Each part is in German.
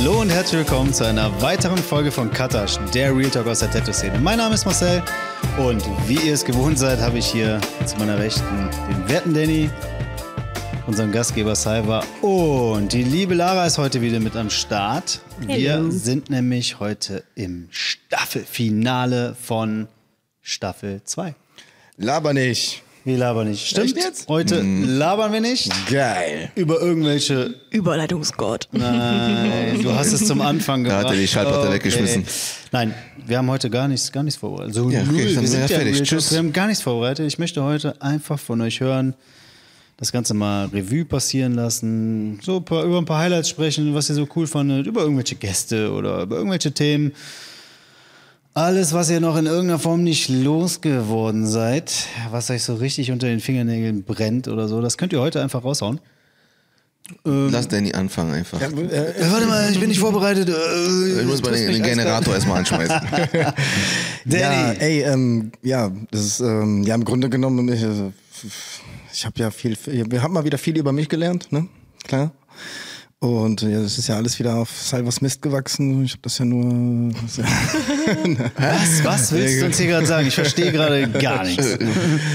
Hallo und herzlich willkommen zu einer weiteren Folge von Katasch, der Real Talk aus der Tattoo-Szene. Mein Name ist Marcel und wie ihr es gewohnt seid, habe ich hier zu meiner Rechten den werten Danny, unseren Gastgeber Cyber und die liebe Lara ist heute wieder mit am Start. Wir Hello. sind nämlich heute im Staffelfinale von Staffel 2. Laber nicht. Wir labern nicht. Stimmt Echt jetzt? Heute labern wir nicht Geil. über irgendwelche Überleitungsgott. Nein, du hast es zum Anfang Da gebracht. hat er die Schallplatte weggeschmissen. Nein, wir haben heute gar nichts, gar nichts vorbereitet. So, Ja, okay, null. dann wir sind ja fertig. Tschüss. Wir haben gar nichts vorbereitet. Ich möchte heute einfach von euch hören, das Ganze mal Revue passieren lassen, so ein paar, über ein paar Highlights sprechen, was ihr so cool fandet, über irgendwelche Gäste oder über irgendwelche Themen. Alles, was ihr noch in irgendeiner Form nicht losgeworden seid, was euch so richtig unter den Fingernägeln brennt oder so, das könnt ihr heute einfach raushauen. Lass Danny anfangen einfach. Äh, warte mal, ich bin nicht vorbereitet. ich muss mal den, den Generator erstmal anschmeißen. Ja, ey, ähm, ja, das ist, ähm, ja, im Grunde genommen, ich, äh, ich habe ja viel, wir haben mal wieder viel über mich gelernt, ne? Klar. Und ja, das ist ja alles wieder auf Salvers Mist gewachsen. Ich habe das ja nur. Was, was willst du uns hier gerade sagen? Ich verstehe gerade gar nichts.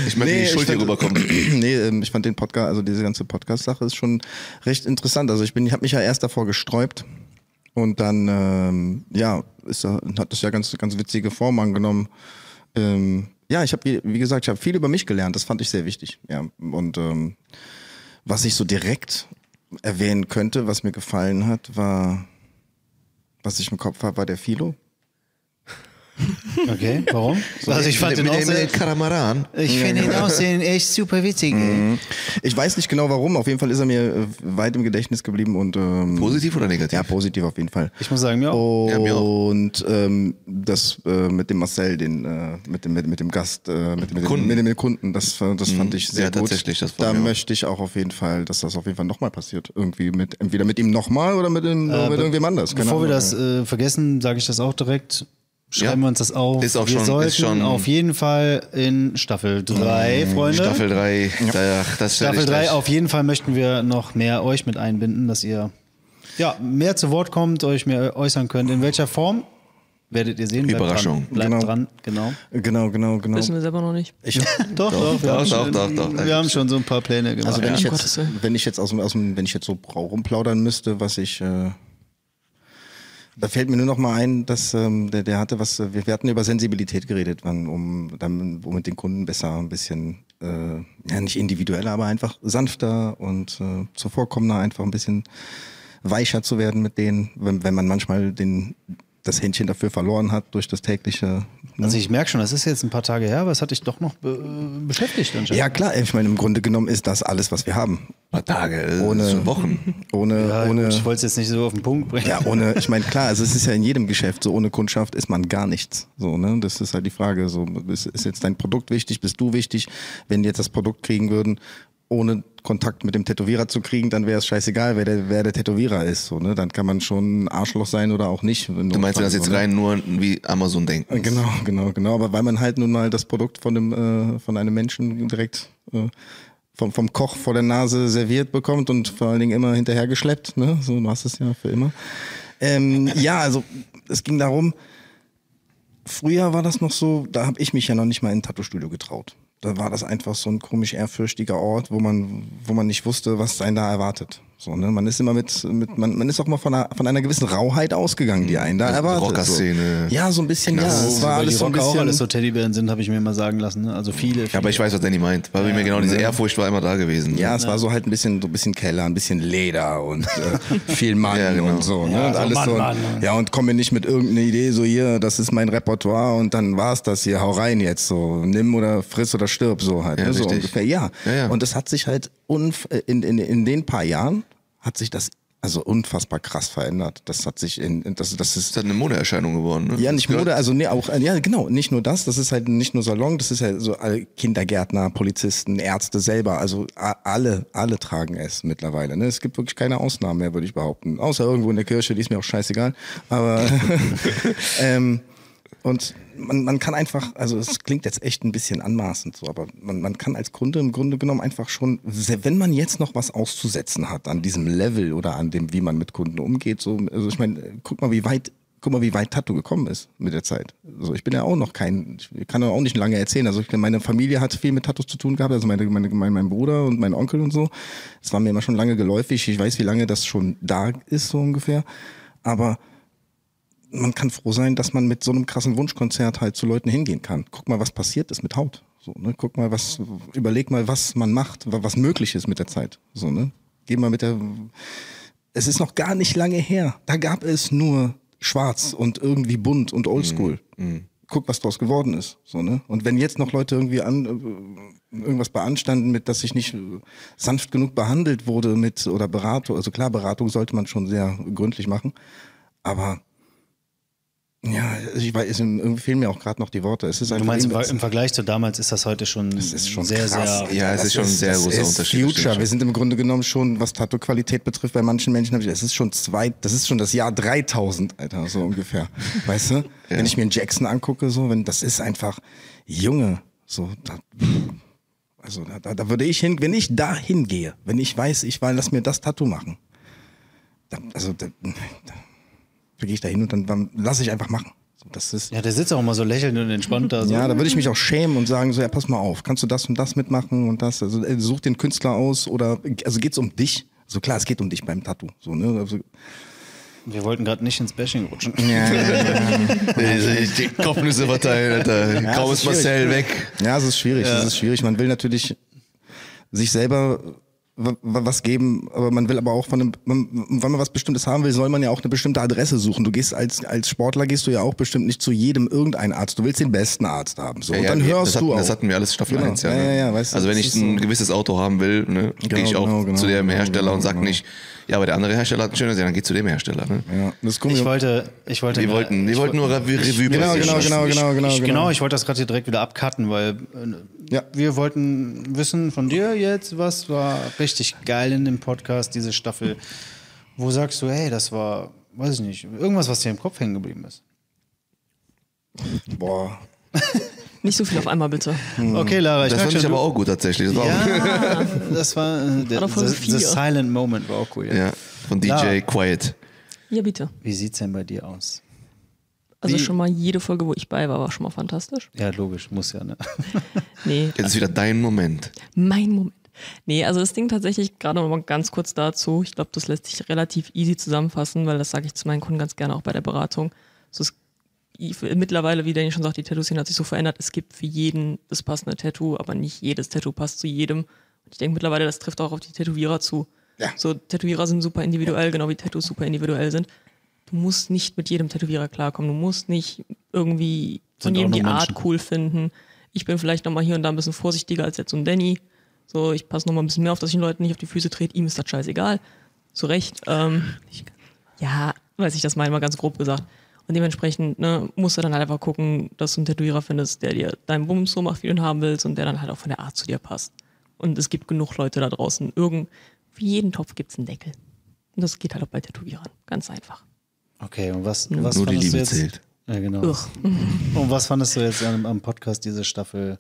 Ich möchte die Schuld hier rüberkommen. nee, ähm, ich fand den Podcast, also diese ganze Podcast-Sache ist schon recht interessant. Also ich bin, ich habe mich ja erst davor gesträubt und dann, ähm, ja, ist, da- hat das ja ganz, ganz witzige Form angenommen. Ähm, ja, ich habe, wie, wie gesagt, ich habe viel über mich gelernt. Das fand ich sehr wichtig. Ja, und ähm, was ich so direkt erwähnen könnte, was mir gefallen hat, war, was ich im Kopf habe, war der Philo. Okay, warum? Also ich fand mit, mit, mit sehr, den Katamaran. ich finde ihn aussehen echt super witzig. ey. Ich weiß nicht genau warum. Auf jeden Fall ist er mir äh, weit im Gedächtnis geblieben und ähm, Positiv oder negativ? Ja, positiv auf jeden Fall. Ich muss sagen, mir auch. Ja, mir auch. Und ähm, das äh, mit dem Marcel, den äh, mit dem mit, mit dem Gast, äh, mit, dem- mit, Kunden. dem, mit dem Kunden, das, äh, das fand ich sehr Ja, gut. tatsächlich, das war da möchte ich auch auf jeden Fall, dass das auf jeden Fall nochmal passiert. Irgendwie mit entweder mit ihm nochmal oder mit, dem, Äh, mit irgendwem anders. Keine Bevor wir Ahnung. das äh, vergessen, sage ich das auch direkt. Schreiben Ja. wir uns das auf. Ist auch wir schon- sollten ist schon- auf jeden Fall in Staffel 3, Freunde. Staffel 3, da, das Staffel ich 3, gleich. auf jeden Fall möchten wir noch mehr euch mit einbinden, dass ihr ja, mehr zu Wort kommt, euch mehr äußern könnt. In welcher Form? Werdet ihr sehen. Bleibt Überraschung. Dran. Bleibt Genau. dran, genau. Genau, genau, genau. Wissen wir selber noch nicht. Ich, Doch, doch, wir, doch, haben, doch, schon, doch, doch, wir haben schon so ein paar Pläne gemacht. also wenn ja. ich jetzt, wenn ich jetzt aus dem, aus dem, wenn ich jetzt so rumplaudern müsste, was ich äh, Da fällt mir nur noch mal ein, dass ähm, der, der hatte was, äh, wir, wir hatten über Sensibilität geredet, wann, um dann, um mit den Kunden besser ein bisschen, äh, ja nicht individueller, aber einfach sanfter und äh, zuvorkommender, einfach ein bisschen weicher zu werden mit denen, wenn, wenn man manchmal den, das Händchen dafür verloren hat durch das tägliche. Ne? Also ich merke schon, das ist jetzt ein paar Tage her, aber es hat dich doch noch be äh, beschäftigt anscheinend. ja klar, ich meine, im Grunde genommen ist das alles, was wir haben. Paar Tage, äh, Ohne- Wochen. Ohne, Ja, ohne, ich wollte es jetzt nicht so auf den Punkt bringen. Ja, ohne, ich meine, klar, also es ist ja in jedem Geschäft so, ohne Kundschaft ist man gar nichts. So, ne? Das ist halt die Frage. So, ist, ist jetzt dein Produkt wichtig, bist du wichtig? Wenn die jetzt das Produkt kriegen würden, ohne Kontakt mit dem Tätowierer zu kriegen, dann wäre es scheißegal, wer der, wer der Tätowierer ist. So, ne? Dann kann man schon ein Arschloch sein oder auch nicht. Du meinst, wenn das jetzt rein nur wie Amazon denken? Genau, genau, genau. Aber weil man halt nun mal das Produkt von dem, äh, von einem Menschen direkt äh, vom, vom Koch vor der Nase serviert bekommt und vor allen Dingen immer hinterhergeschleppt, ne? So, du hast es ja für immer. Ähm, ja, also es ging darum, früher war das noch so, da habe ich mich ja noch nicht mal in ein Tattoo-Studio getraut. Da war das einfach so ein komisch ehrfürchtiger Ort, wo man, wo man nicht wusste, was einen da erwartet. So, ne? Man ist immer mit, mit man, man ist auch mal von einer, von einer gewissen Rauheit ausgegangen, die einen da Also erwartet. Rockerszene. So. Ja, so ein bisschen, ja. Knast. Es war alles so ein auch bisschen. alles so Teddybären sind, habe ich mir immer sagen lassen. Ne? Also viele, viele. Ja, aber ich weiß, was Danny meint. Weil mir genau diese Ehrfurcht war immer da gewesen. ja, es war so halt ein bisschen, so ein bisschen Keller, ein bisschen Leder und äh, viel Mann Ja, genau. und so. Ne? Ja, und so alles Mann, so. Mann. Ja, und komm mir nicht mit irgendeiner Idee, so hier, das ist mein Repertoire und dann war's das hier, hau rein jetzt so. Nimm oder friss oder stirb so halt. Ja, ne? So ungefähr. Ja. Ja, ja. Und das hat sich halt unf äh, in, in, in den paar Jahren hat sich das also unfassbar krass verändert. Das hat sich in, in das, das ist Das ist halt eine Modeerscheinung geworden. Ne? Ja, nicht Mode, also nee, auch, ja genau, nicht nur das, das ist halt nicht nur Salon, das ist halt so alle Kindergärtner, Polizisten, Ärzte selber, also alle, alle tragen es mittlerweile. Ne? Es gibt wirklich keine Ausnahmen mehr, würde ich behaupten. Außer irgendwo in der Kirche, die ist mir auch scheißegal. Aber ähm, Und man, man kann einfach, also es klingt jetzt echt ein bisschen anmaßend so, aber man, man kann als Kunde im Grunde genommen einfach schon, wenn man jetzt noch was auszusetzen hat an diesem Level oder an dem, wie man mit Kunden umgeht, so, also ich meine, guck mal, wie weit guck mal, wie weit Tattoo gekommen ist mit der Zeit. Also ich bin ja auch noch kein, ich kann auch nicht lange erzählen. Also ich, meine Familie hat viel mit Tattoos zu tun gehabt, also meine, meine, mein, mein Bruder und mein Onkel und so. Das war mir immer schon lange geläufig. Ich weiß, wie lange das schon da ist, so ungefähr. Aber man kann froh sein, dass man mit so einem krassen Wunschkonzert halt zu Leuten hingehen kann. Guck mal, was passiert ist mit Haut. So, ne? Guck mal, was, überleg mal, was man macht, was möglich ist mit der Zeit. So, ne? Geh mal mit der, es ist noch gar nicht lange her. Da gab es nur schwarz und irgendwie bunt und oldschool. Mhm. Guck, was daraus geworden ist. So, ne? Und wenn jetzt noch Leute irgendwie an, äh, irgendwas beanstanden mit, dass ich nicht äh, sanft genug behandelt wurde mit oder Beratung, also klar, Beratung sollte man schon sehr gründlich machen, aber ja, ich weiß, irgendwie fehlen mir auch gerade noch die Worte. Es ist du meinst, im Vergleich zu damals ist das heute schon, es ist schon sehr, krass. sehr. Ja, es ist schon ein sehr großer Unterschied. Future. Wir sind im Grunde genommen schon, was Tattoo-Qualität betrifft, bei manchen Menschen, es ist schon zwei, das ist schon das Jahr 3000, Alter, so ungefähr. Weißt du? Ja. Wenn ich mir einen Jackson angucke, so, wenn, das ist einfach, Junge, so, da, also da, da würde ich hin, wenn ich da hingehe, wenn ich weiß, ich will, lass mir das Tattoo machen, da, also da, da gehe ich da hin und dann, dann lasse ich einfach machen. Das ist, ja, der sitzt auch immer so lächelnd und entspannt da. So. Ja, da würde ich mich auch schämen und sagen so, ja, pass mal auf, kannst du das und das mitmachen und das, also äh, such den Künstler aus oder, also geht's um dich? So klar, es geht um dich beim Tattoo, so, ne? Also, wir wollten gerade nicht ins Bashing rutschen. Ja, ja, ja. die Kopfnüsse verteilen, Alter. Ja, Kaum es ist Marcel schwierig. weg. Ja, es ist schwierig, es ist schwierig. Man will natürlich sich selber was geben, aber man will aber auch von einem, man, wenn man was Bestimmtes haben will, soll man ja auch eine bestimmte Adresse suchen. Du gehst als, als Sportler gehst du ja auch bestimmt nicht zu jedem irgendeinen Arzt. Du willst den besten Arzt haben. So. Ja, und ja, dann nee, hörst das du hatten, auch. Das hatten wir alles Staffel Genau. 1, ja. Ja, ne? ja, ja, weißt du, also wenn ich ist ein so- gewisses Auto haben will, ne, Genau, gehe ich auch genau, genau, zu dem genau, Hersteller genau, und sag genau. nicht, ja, aber der andere Hersteller hat ein schönes, ja, dann geh zu dem Hersteller. Ne? ja, das gucken Ich wollte, ich wollte. Wir wollten, wir wollten nur Revue, Genau, passieren genau, genau, genau, genau, ich, genau. genau, ich wollte das gerade hier direkt wieder abcutten, weil äh, Ja. wir wollten wissen von dir jetzt, was war richtig geil in dem Podcast, diese Staffel. Wo sagst du, hey, das war, weiß ich nicht, irgendwas, was dir im Kopf hängen geblieben ist? Boah. Nicht so viel auf einmal, bitte. Okay, Lara, ich Das fand ich aber auch gut tatsächlich. Das war auch, Ja, das war äh, der, the, the. Silent Moment war auch cool. Ja. ja, von DJ Lara, Quiet. Ja, bitte. Wie sieht's denn bei dir aus? Also Wie- schon mal jede Folge, wo ich bei war, war schon mal fantastisch. Ja, logisch, muss ja, ne? Nee, Jetzt ist wieder dein Moment. mein Moment. Nee, also das Ding tatsächlich, gerade noch mal ganz kurz dazu, ich glaube, das lässt sich relativ easy zusammenfassen, weil das sage ich zu meinen Kunden ganz gerne auch bei der Beratung. So es, mittlerweile, wie Danny schon sagt, die Tattoo-Szene hat sich so verändert, es gibt für jeden das passende Tattoo, aber nicht jedes Tattoo passt zu jedem. Und ich denke mittlerweile, das trifft auch auf die Tätowierer zu. Ja. So, Tätowierer sind super individuell, genau wie Tattoos super individuell sind. Du musst nicht mit jedem Tätowierer klarkommen. Du musst nicht irgendwie von jedem die Art Menschen. cool finden. Ich bin vielleicht nochmal hier und da ein bisschen vorsichtiger als jetzt so ein Danny. So, ich passe nochmal ein bisschen mehr auf, dass ich den Leuten nicht auf die Füße trete. Ihm ist das scheißegal. Zu Recht. Ähm, ja, weiß ich das mal, mal ganz grob gesagt. Und dementsprechend ne, musst du dann halt einfach gucken, dass du einen Tätowierer findest, der dir deinen Bums so macht, wie du ihn haben willst und der dann halt auch von der Art zu dir passt. Und es gibt genug Leute da draußen. Irgend, für jeden Topf gibt es einen Deckel. Und das geht halt auch bei Tätowierern. Ganz einfach. Okay, und was, was Nur die fandest du Liebe jetzt? zählt. Ja, genau. Ugh. Und was fandest du jetzt am, am Podcast diese Staffel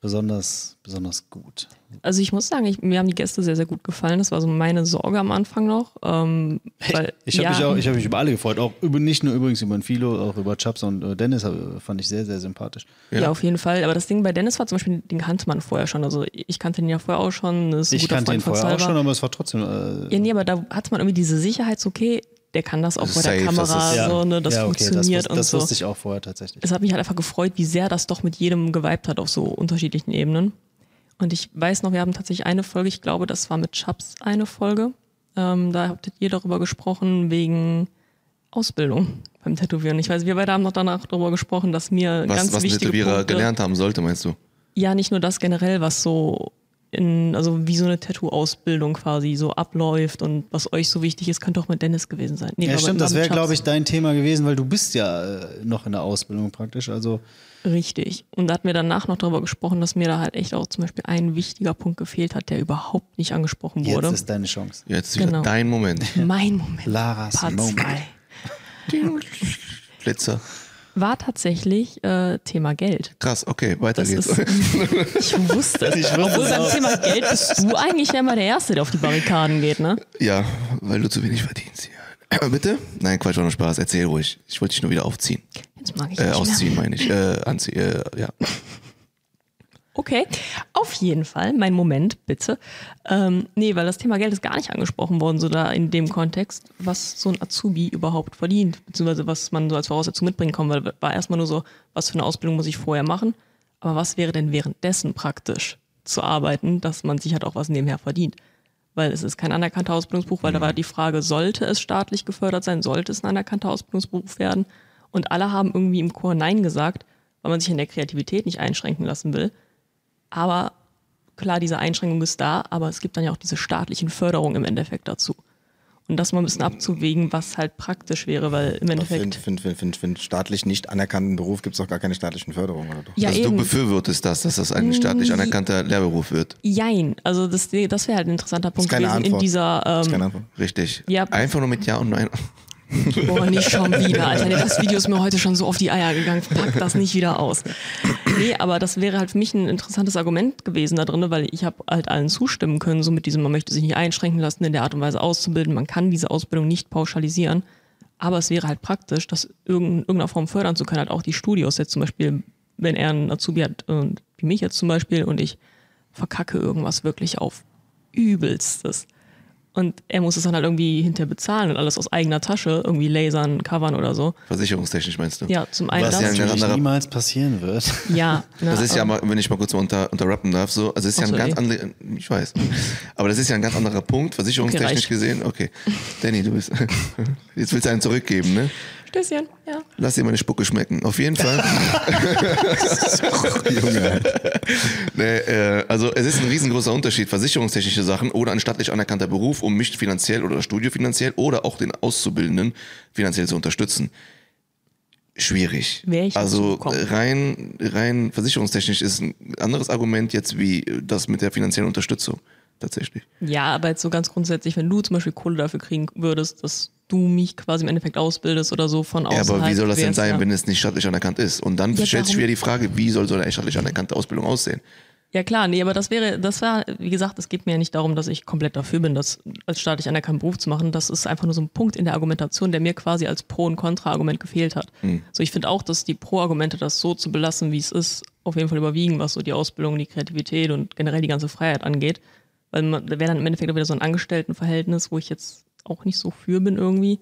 besonders, besonders gut? Also ich muss sagen, ich, mir haben die Gäste sehr, sehr gut gefallen. Das war so meine Sorge am Anfang noch. Ähm, weil, Ich habe ja, mich, auch- ich hab mich über alle gefreut, auch über, nicht nur übrigens über den Philo, auch über Chaps und äh, Dennis äh, fand ich sehr, sehr sympathisch. ja. auf jeden Fall. Aber das Ding bei Dennis war zum Beispiel, den kannte man vorher schon. Also ich kannte ihn ja vorher auch schon. Ich kannte ihn Freund von vorher auch schon, aber es war trotzdem. Äh, Ja, nee, aber da hat man irgendwie diese Sicherheit, so, okay, der kann das auch Das bei ist der safe, das Kamera, ist- so, ne, das ja, okay, funktioniert das, und das so. wusste ich auch vorher tatsächlich. Es hat mich halt einfach gefreut, wie sehr das doch mit jedem geweibt hat auf so unterschiedlichen Ebenen. Und ich weiß noch, wir haben tatsächlich eine Folge, ich glaube, das war mit Chaps eine Folge. Ähm, da habt ihr darüber gesprochen, wegen Ausbildung beim Tätowieren. Ich weiß, wir beide haben noch danach darüber gesprochen, dass mir Was, ganz was ein wichtige Tätowierer Punkte, gelernt haben sollte, meinst du? ja, nicht nur das generell, was so in, also wie so eine Tattoo-Ausbildung quasi so abläuft und was euch so wichtig ist, könnte auch mit Dennis gewesen sein. Nee, Ja, stimmt, das wäre, glaube ich, dein Thema gewesen, weil du bist ja äh, noch in der Ausbildung praktisch. Also Richtig. Und da hatten wir danach noch darüber gesprochen, dass mir da halt echt auch zum Beispiel ein wichtiger Punkt gefehlt hat, der überhaupt nicht angesprochen jetzt wurde. ist deine Chance. Jetzt ist wieder Genau. dein Moment. mein Moment. Laras Part Moment. zwei. Flitzer. War tatsächlich äh, Thema Geld. Krass, okay, weiter Das geht's. ist, ich wusste es. Ich wusste Obwohl beim. Thema Geld bist du eigentlich ja immer der Erste, der auf die Barrikaden geht, ne? ja, weil du zu wenig verdienst. Ja. Bitte? Nein, Quatsch, war nur Spaß. Erzähl ruhig. Ich wollte dich nur wieder aufziehen. Jetzt mag ich Äh, ausziehen, meine ich. Äh, anziehen, äh, ja. Okay, auf jeden Fall, mein Moment, bitte. Ähm, nee, weil das Thema Geld ist gar nicht angesprochen worden, so da in dem Kontext, was so ein Azubi überhaupt verdient, beziehungsweise was man so als Voraussetzung mitbringen kann, weil war erstmal nur so, was für eine Ausbildung muss ich vorher machen, aber was wäre denn währenddessen praktisch zu arbeiten, dass man sich halt auch was nebenher verdient? Weil es ist kein anerkannter Ausbildungsberuf, weil da war die Frage, sollte es staatlich gefördert sein, sollte es ein anerkannter Ausbildungsberuf werden? Und alle haben irgendwie im Chor Nein gesagt, weil man sich in der Kreativität nicht einschränken lassen will. Aber klar, diese Einschränkung ist da, aber es gibt dann ja auch diese staatlichen Förderungen im Endeffekt dazu. Und das mal ein bisschen abzuwägen, was halt praktisch wäre, weil im Endeffekt. für, für, für, für einen staatlich nicht anerkannten Beruf gibt es auch gar keine staatlichen Förderungen, oder doch? Ja, also du eben. befürwortest das, dass das ein staatlich anerkannter Lehrberuf wird. Jein. Also das, das wäre halt ein interessanter Punkt keine gewesen in Antwort. dieser. Das ist Ähm, keine Antwort. Richtig. Ja. Einfach nur mit Ja und Nein. Boah, nicht schon wieder, Alter. Das Video ist mir heute schon so auf die Eier gegangen. Pack das nicht wieder aus. Nee, aber das wäre halt für mich ein interessantes Argument gewesen da drin, weil ich habe halt allen zustimmen können, so mit diesem, man möchte sich nicht einschränken lassen, in der Art und Weise auszubilden. Man kann diese Ausbildung nicht pauschalisieren. Aber es wäre halt praktisch, das in irgendeiner Form fördern zu können. Halt auch die Studios jetzt zum Beispiel, wenn er einen Azubi hat, wie mich jetzt zum Beispiel, und ich verkacke irgendwas wirklich auf übelstes. Und er muss es dann halt irgendwie hinterher bezahlen und alles aus eigener Tasche, irgendwie lasern, covern oder so. Versicherungstechnisch meinst du? Ja, zum einen Was das. ja ein ganz Natürlich anderer niemals passieren wird. ja, ne, Das ist ja mal, wenn ich mal kurz mal unter, unterrappen darf, so, also es ist ja ein ganz anderer, ich weiß, aber das ist ja ein ganz anderer Punkt, versicherungstechnisch reicht. gesehen. Okay, Danny, du bist, jetzt willst du einen zurückgeben, ne? Stößchen, ja. Lass dir meine Spucke schmecken. Auf jeden Fall. nee, äh, also es ist ein riesengroßer Unterschied, versicherungstechnische Sachen oder ein staatlich anerkannter Beruf, um mich finanziell oder Studio finanziell oder auch den Auszubildenden finanziell zu unterstützen. Schwierig. Wäre ich also rein, rein versicherungstechnisch ist ein anderes Argument jetzt wie das mit der finanziellen Unterstützung. Tatsächlich. Ja, aber jetzt so ganz grundsätzlich, wenn du zum Beispiel Kohle dafür kriegen würdest, dass du mich quasi im Endeffekt ausbildest oder so von Ja, außerhalb. aber wie soll das denn sein, ja. wenn es nicht staatlich anerkannt ist? Und dann Ja, stellt sich wieder die Frage, wie soll so eine staatlich anerkannte Ausbildung aussehen? Ja klar, nee, aber das wäre, das war, wie gesagt, es geht mir ja nicht darum, dass ich komplett dafür bin, das als staatlich anerkannten Beruf zu machen. Das ist einfach nur so ein Punkt in der Argumentation, der mir quasi als Pro- und Kontra-Argument gefehlt hat. So, ich finde auch, dass die Pro-Argumente, das so zu belassen, wie es ist, auf jeden Fall überwiegen, was so die Ausbildung, die Kreativität und generell die ganze Freiheit angeht. Weil man, da wäre dann im Endeffekt auch wieder so ein Angestelltenverhältnis, wo ich jetzt auch nicht so für bin irgendwie.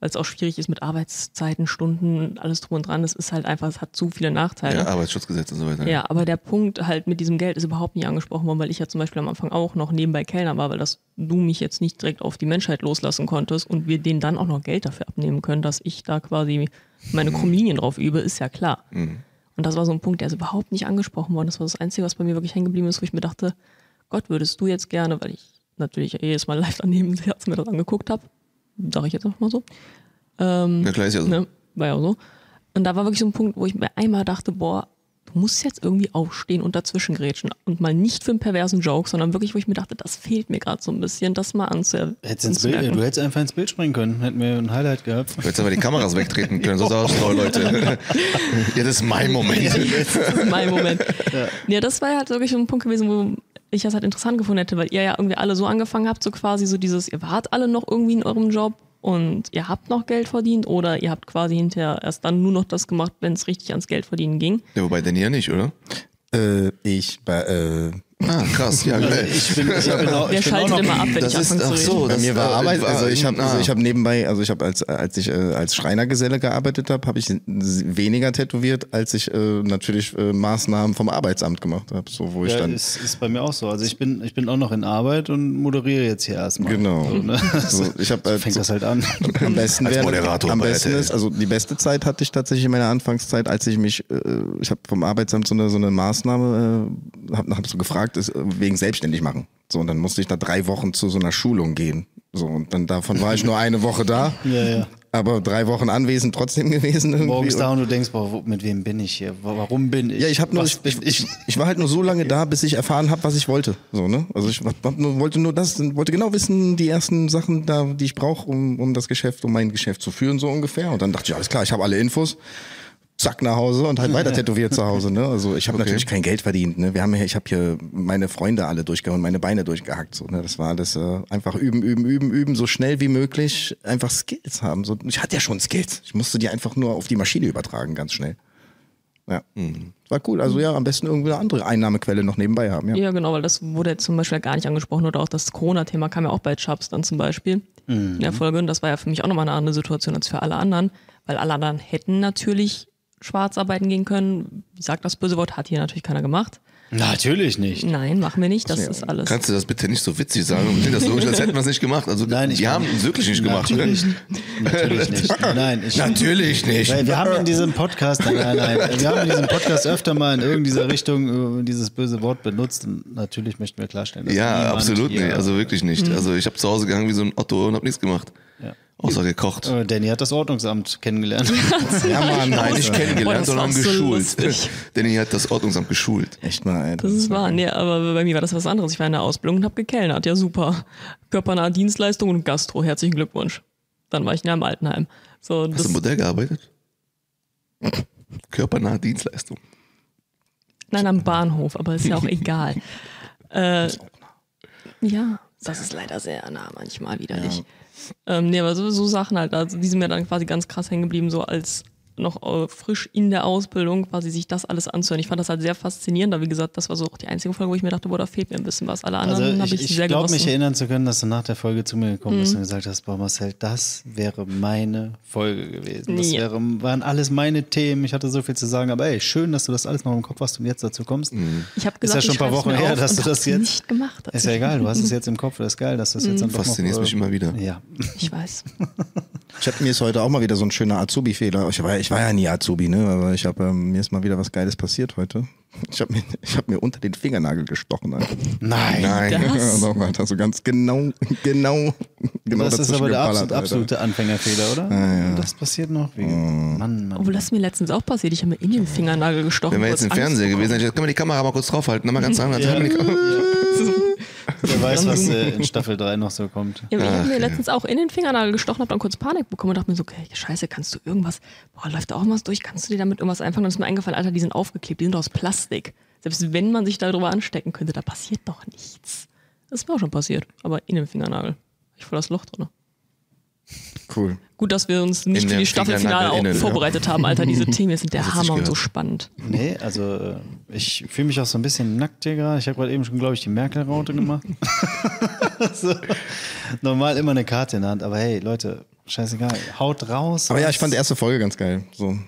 Weil es auch schwierig ist mit Arbeitszeiten, Stunden, alles drum und dran. Es ist halt einfach, es hat zu viele Nachteile. Ja, Arbeitsschutzgesetz und so weiter. Ja, aber der Punkt halt mit diesem Geld ist überhaupt nicht angesprochen worden, weil ich ja zum Beispiel am Anfang auch noch nebenbei Kellner war, weil das du mich jetzt nicht direkt auf die Menschheit loslassen konntest und wir denen dann auch noch Geld dafür abnehmen können, dass ich da quasi meine Krummlinien drauf übe, ist ja klar. Und das war so ein Punkt, der ist überhaupt nicht angesprochen worden. Das war das Einzige, was bei mir wirklich hängen geblieben ist, wo ich mir dachte, Gott, würdest du jetzt gerne, weil ich natürlich jedes Mal live daneben Herz mir das angeguckt habe, sage ich jetzt einfach mal so, Ja, klar ist ja so. Ne? War ja so. Und da war wirklich so ein Punkt, wo ich mir einmal dachte, boah, du musst jetzt irgendwie aufstehen und dazwischen grätschen. Und mal nicht für einen perversen Joke, sondern wirklich, wo ich mir dachte, das fehlt mir gerade so ein bisschen, das mal anzuer Hättest ins Bild, anzumerken. du hättest einfach ins Bild springen können. Hätten wir ein Highlight gehabt. Du hättest aber die Kameras wegtreten können, so sah es aus, Leute. Ja, das ist mein Moment. Das ist mein Moment. Ja. das war halt wirklich so ein Punkt gewesen, wo ich das halt interessant gefunden hätte, weil ihr ja irgendwie alle so angefangen habt, so quasi so dieses, ihr wart alle noch irgendwie in eurem Job und ihr habt noch Geld verdient oder ihr habt quasi hinterher erst dann nur noch das gemacht, wenn es richtig ans Geld verdienen ging. Ja, wobei ja nicht, oder? Äh, ich, bei, äh, Ah, krass, ja, geil. Ich bin, ich bin auch, Der ich bin auch schaltet noch, immer ab, wenn Das ich ist, anfange ach zu reden. so, Bei mir war äh, Arbeit, also ich habe also ah. ich habe nebenbei, also ich habe als als ich äh, als Schreinergeselle gearbeitet habe, habe ich weniger tätowiert, als ich äh, natürlich äh, Maßnahmen vom Arbeitsamt gemacht habe, so wo ich ja, dann ist, ist bei mir auch so. Also ich bin, ich bin auch noch in Arbeit und moderiere jetzt hier erstmal. Genau. So, ne? so, ich habe so fängt das halt an. am besten Als wäre- Moderator am besten ist, also die beste Zeit hatte ich tatsächlich in meiner Anfangszeit, als ich mich, äh, ich habe vom Arbeitsamt so eine so eine Maßnahme, äh, habe hab so gefragt, ist, äh, wegen selbstständig machen. So und dann musste ich da drei Wochen zu so einer Schulung gehen. So und dann davon war ich nur eine Woche da, Ja, ja. aber drei Wochen anwesend trotzdem gewesen irgendwie. Morgens da und du denkst, boah, mit wem bin ich hier? Wa- Warum bin ich? Ja, ich habe nur, ich, bin ich, ich war halt nur so lange da, bis ich erfahren habe, was ich wollte. So, ne? Also ich hab nur, wollte nur das, wollte genau wissen, die ersten Sachen da, die ich brauche, um, um das Geschäft, um mein Geschäft zu führen, so ungefähr. Und dann dachte ich, alles klar, ich habe alle Infos. Zack nach Hause und halt weiter tätowiert zu Hause. Ne? Also ich habe Okay. natürlich kein Geld verdient. Ne? Wir haben hier, ich habe hier meine Freunde alle durchgehauen, meine Beine durchgehackt. So, ne? Das war alles äh, einfach üben, üben, üben, üben, so schnell wie möglich einfach Skills haben. So, ich hatte ja schon Skills. Ich musste die einfach nur auf die Maschine übertragen, ganz schnell. Ja, war cool. Also ja, am besten irgendwie eine andere Einnahmequelle noch nebenbei haben. Ja. Ja, genau, weil das wurde jetzt zum Beispiel gar nicht angesprochen oder auch das Corona-Thema kam ja auch bei Chubbs dann zum Beispiel in der Folge. Und das war ja für mich auch nochmal eine andere Situation als für alle anderen, weil alle anderen hätten natürlich schwarz arbeiten gehen können. Wie sagt das böse Wort? Hat hier natürlich keiner gemacht. Natürlich nicht. Nein, machen wir nicht. Das ist alles. Kannst du das bitte nicht so witzig sagen? Und klingt das so, als hätten wir es nicht gemacht. Also Nein, ich die haben es wirklich nicht gemacht. Natürlich, natürlich nicht. Nein, ich, Natürlich nicht. Weil wir haben in diesem Podcast, nein, nein, nein, wir haben in diesem Podcast öfter mal in irgendeiner Richtung äh, dieses böse Wort benutzt und natürlich möchten wir klarstellen, dass Ja, absolut nicht. Also wirklich nicht. Also ich habe zu Hause gegangen wie so ein Otto und habe nichts gemacht. Außer gekocht. Äh, Danny hat das Ordnungsamt kennengelernt. Ja, Mann, Nein, nicht Boah, kennengelernt, das sondern so geschult. lustig. Danny hat das Ordnungsamt geschult. Echt mal, ey. Das ist wahr. Nee, aber bei mir war das was anderes. Ich war in der Ausbildung und habe gekellnert. Ja, super. Körpernahe Dienstleistung und Gastro. Herzlichen Glückwunsch. Dann war ich in einem Altenheim. So, Hast du das, im Modell gearbeitet? Körpernahe Dienstleistung. nein, am Bahnhof, aber ist ja auch egal. Äh, ja, das ist leider sehr nah manchmal widerlich. Ähm, nee, aber so, so Sachen halt, also die sind mir dann quasi ganz krass hängen geblieben, so als noch äh, frisch in der Ausbildung quasi sich das alles anzuhören. Ich fand das halt sehr faszinierend, aber wie gesagt, das war so auch die einzige Folge, wo ich mir dachte, boah, da fehlt mir ein bisschen was. Alle anderen Also habe ich, ich, ich sehr glaube mich erinnern zu können, dass du nach der Folge zu mir gekommen bist und gesagt hast, boah Marcel, das wäre meine Folge gewesen. Das Ja. wäre, waren alles meine Themen. Ich hatte so viel zu sagen, aber ey, schön, dass du das alles noch im Kopf hast und jetzt dazu kommst. Ich habe Ist gesagt, ja schon ich ein paar Wochen her, dass du das jetzt- nicht gemacht. Ist ja egal, du hast es jetzt im Kopf, das ist geil, dass du es jetzt dann doch noch... Faszinierst mich immer wieder. Ja. Ich weiß. Ich hatte mir ist heute auch mal wieder so ein schöner Azubi-Fehler. Ich war, ich war ja nie Azubi, ne? Aber ich habe ähm, mir ist mal wieder was Geiles passiert heute. Ich habe mir, ich hab mir unter den Fingernagel gestochen, Alter. Nein. Nein. Das? Ja, doch, Alter, so ganz genau, genau, genau das ist aber der geballert, absolut, Alter. absolute Anfängerfehler, oder? Das passiert noch. Wie, Mann, Mann. Obwohl das ist mir letztens auch passiert. Ich habe mir in den Fingernagel gestochen. Wenn wir jetzt im bekommen. gewesen wären, können wir die Kamera mal kurz draufhalten. Nochmal ganz lang. Ja. Wer weiß, was äh, in Staffel 3 noch so kommt. Ja, ich habe mir letztens auch in den Fingernagel gestochen, habe dann kurz Panik bekommen und dachte mir so, okay, scheiße, kannst du irgendwas, boah, läuft da auch was durch, kannst du dir damit irgendwas einfangen? Dann ist mir eingefallen, Alter, die sind aufgeklebt, die sind aus Plastik. Selbst wenn man sich darüber anstecken könnte, da passiert doch nichts. Das ist mir auch schon passiert, aber in dem Fingernagel. Ich voll das Loch drin. Cool. Gut, dass wir uns nicht In für die Staffelfinale auch ja. vorbereitet haben, Alter. Diese Themen sind der sich Hammer und so spannend. Nee, also äh, ich fühle mich auch so ein bisschen nackt hier gerade. Ich habe gerade eben schon, glaube ich, die Merkel-Raute gemacht. so. Normal immer eine Karte in der Hand, aber hey, Leute, scheißegal. Haut raus. Aber ja, ich fand die erste Folge ganz geil. So.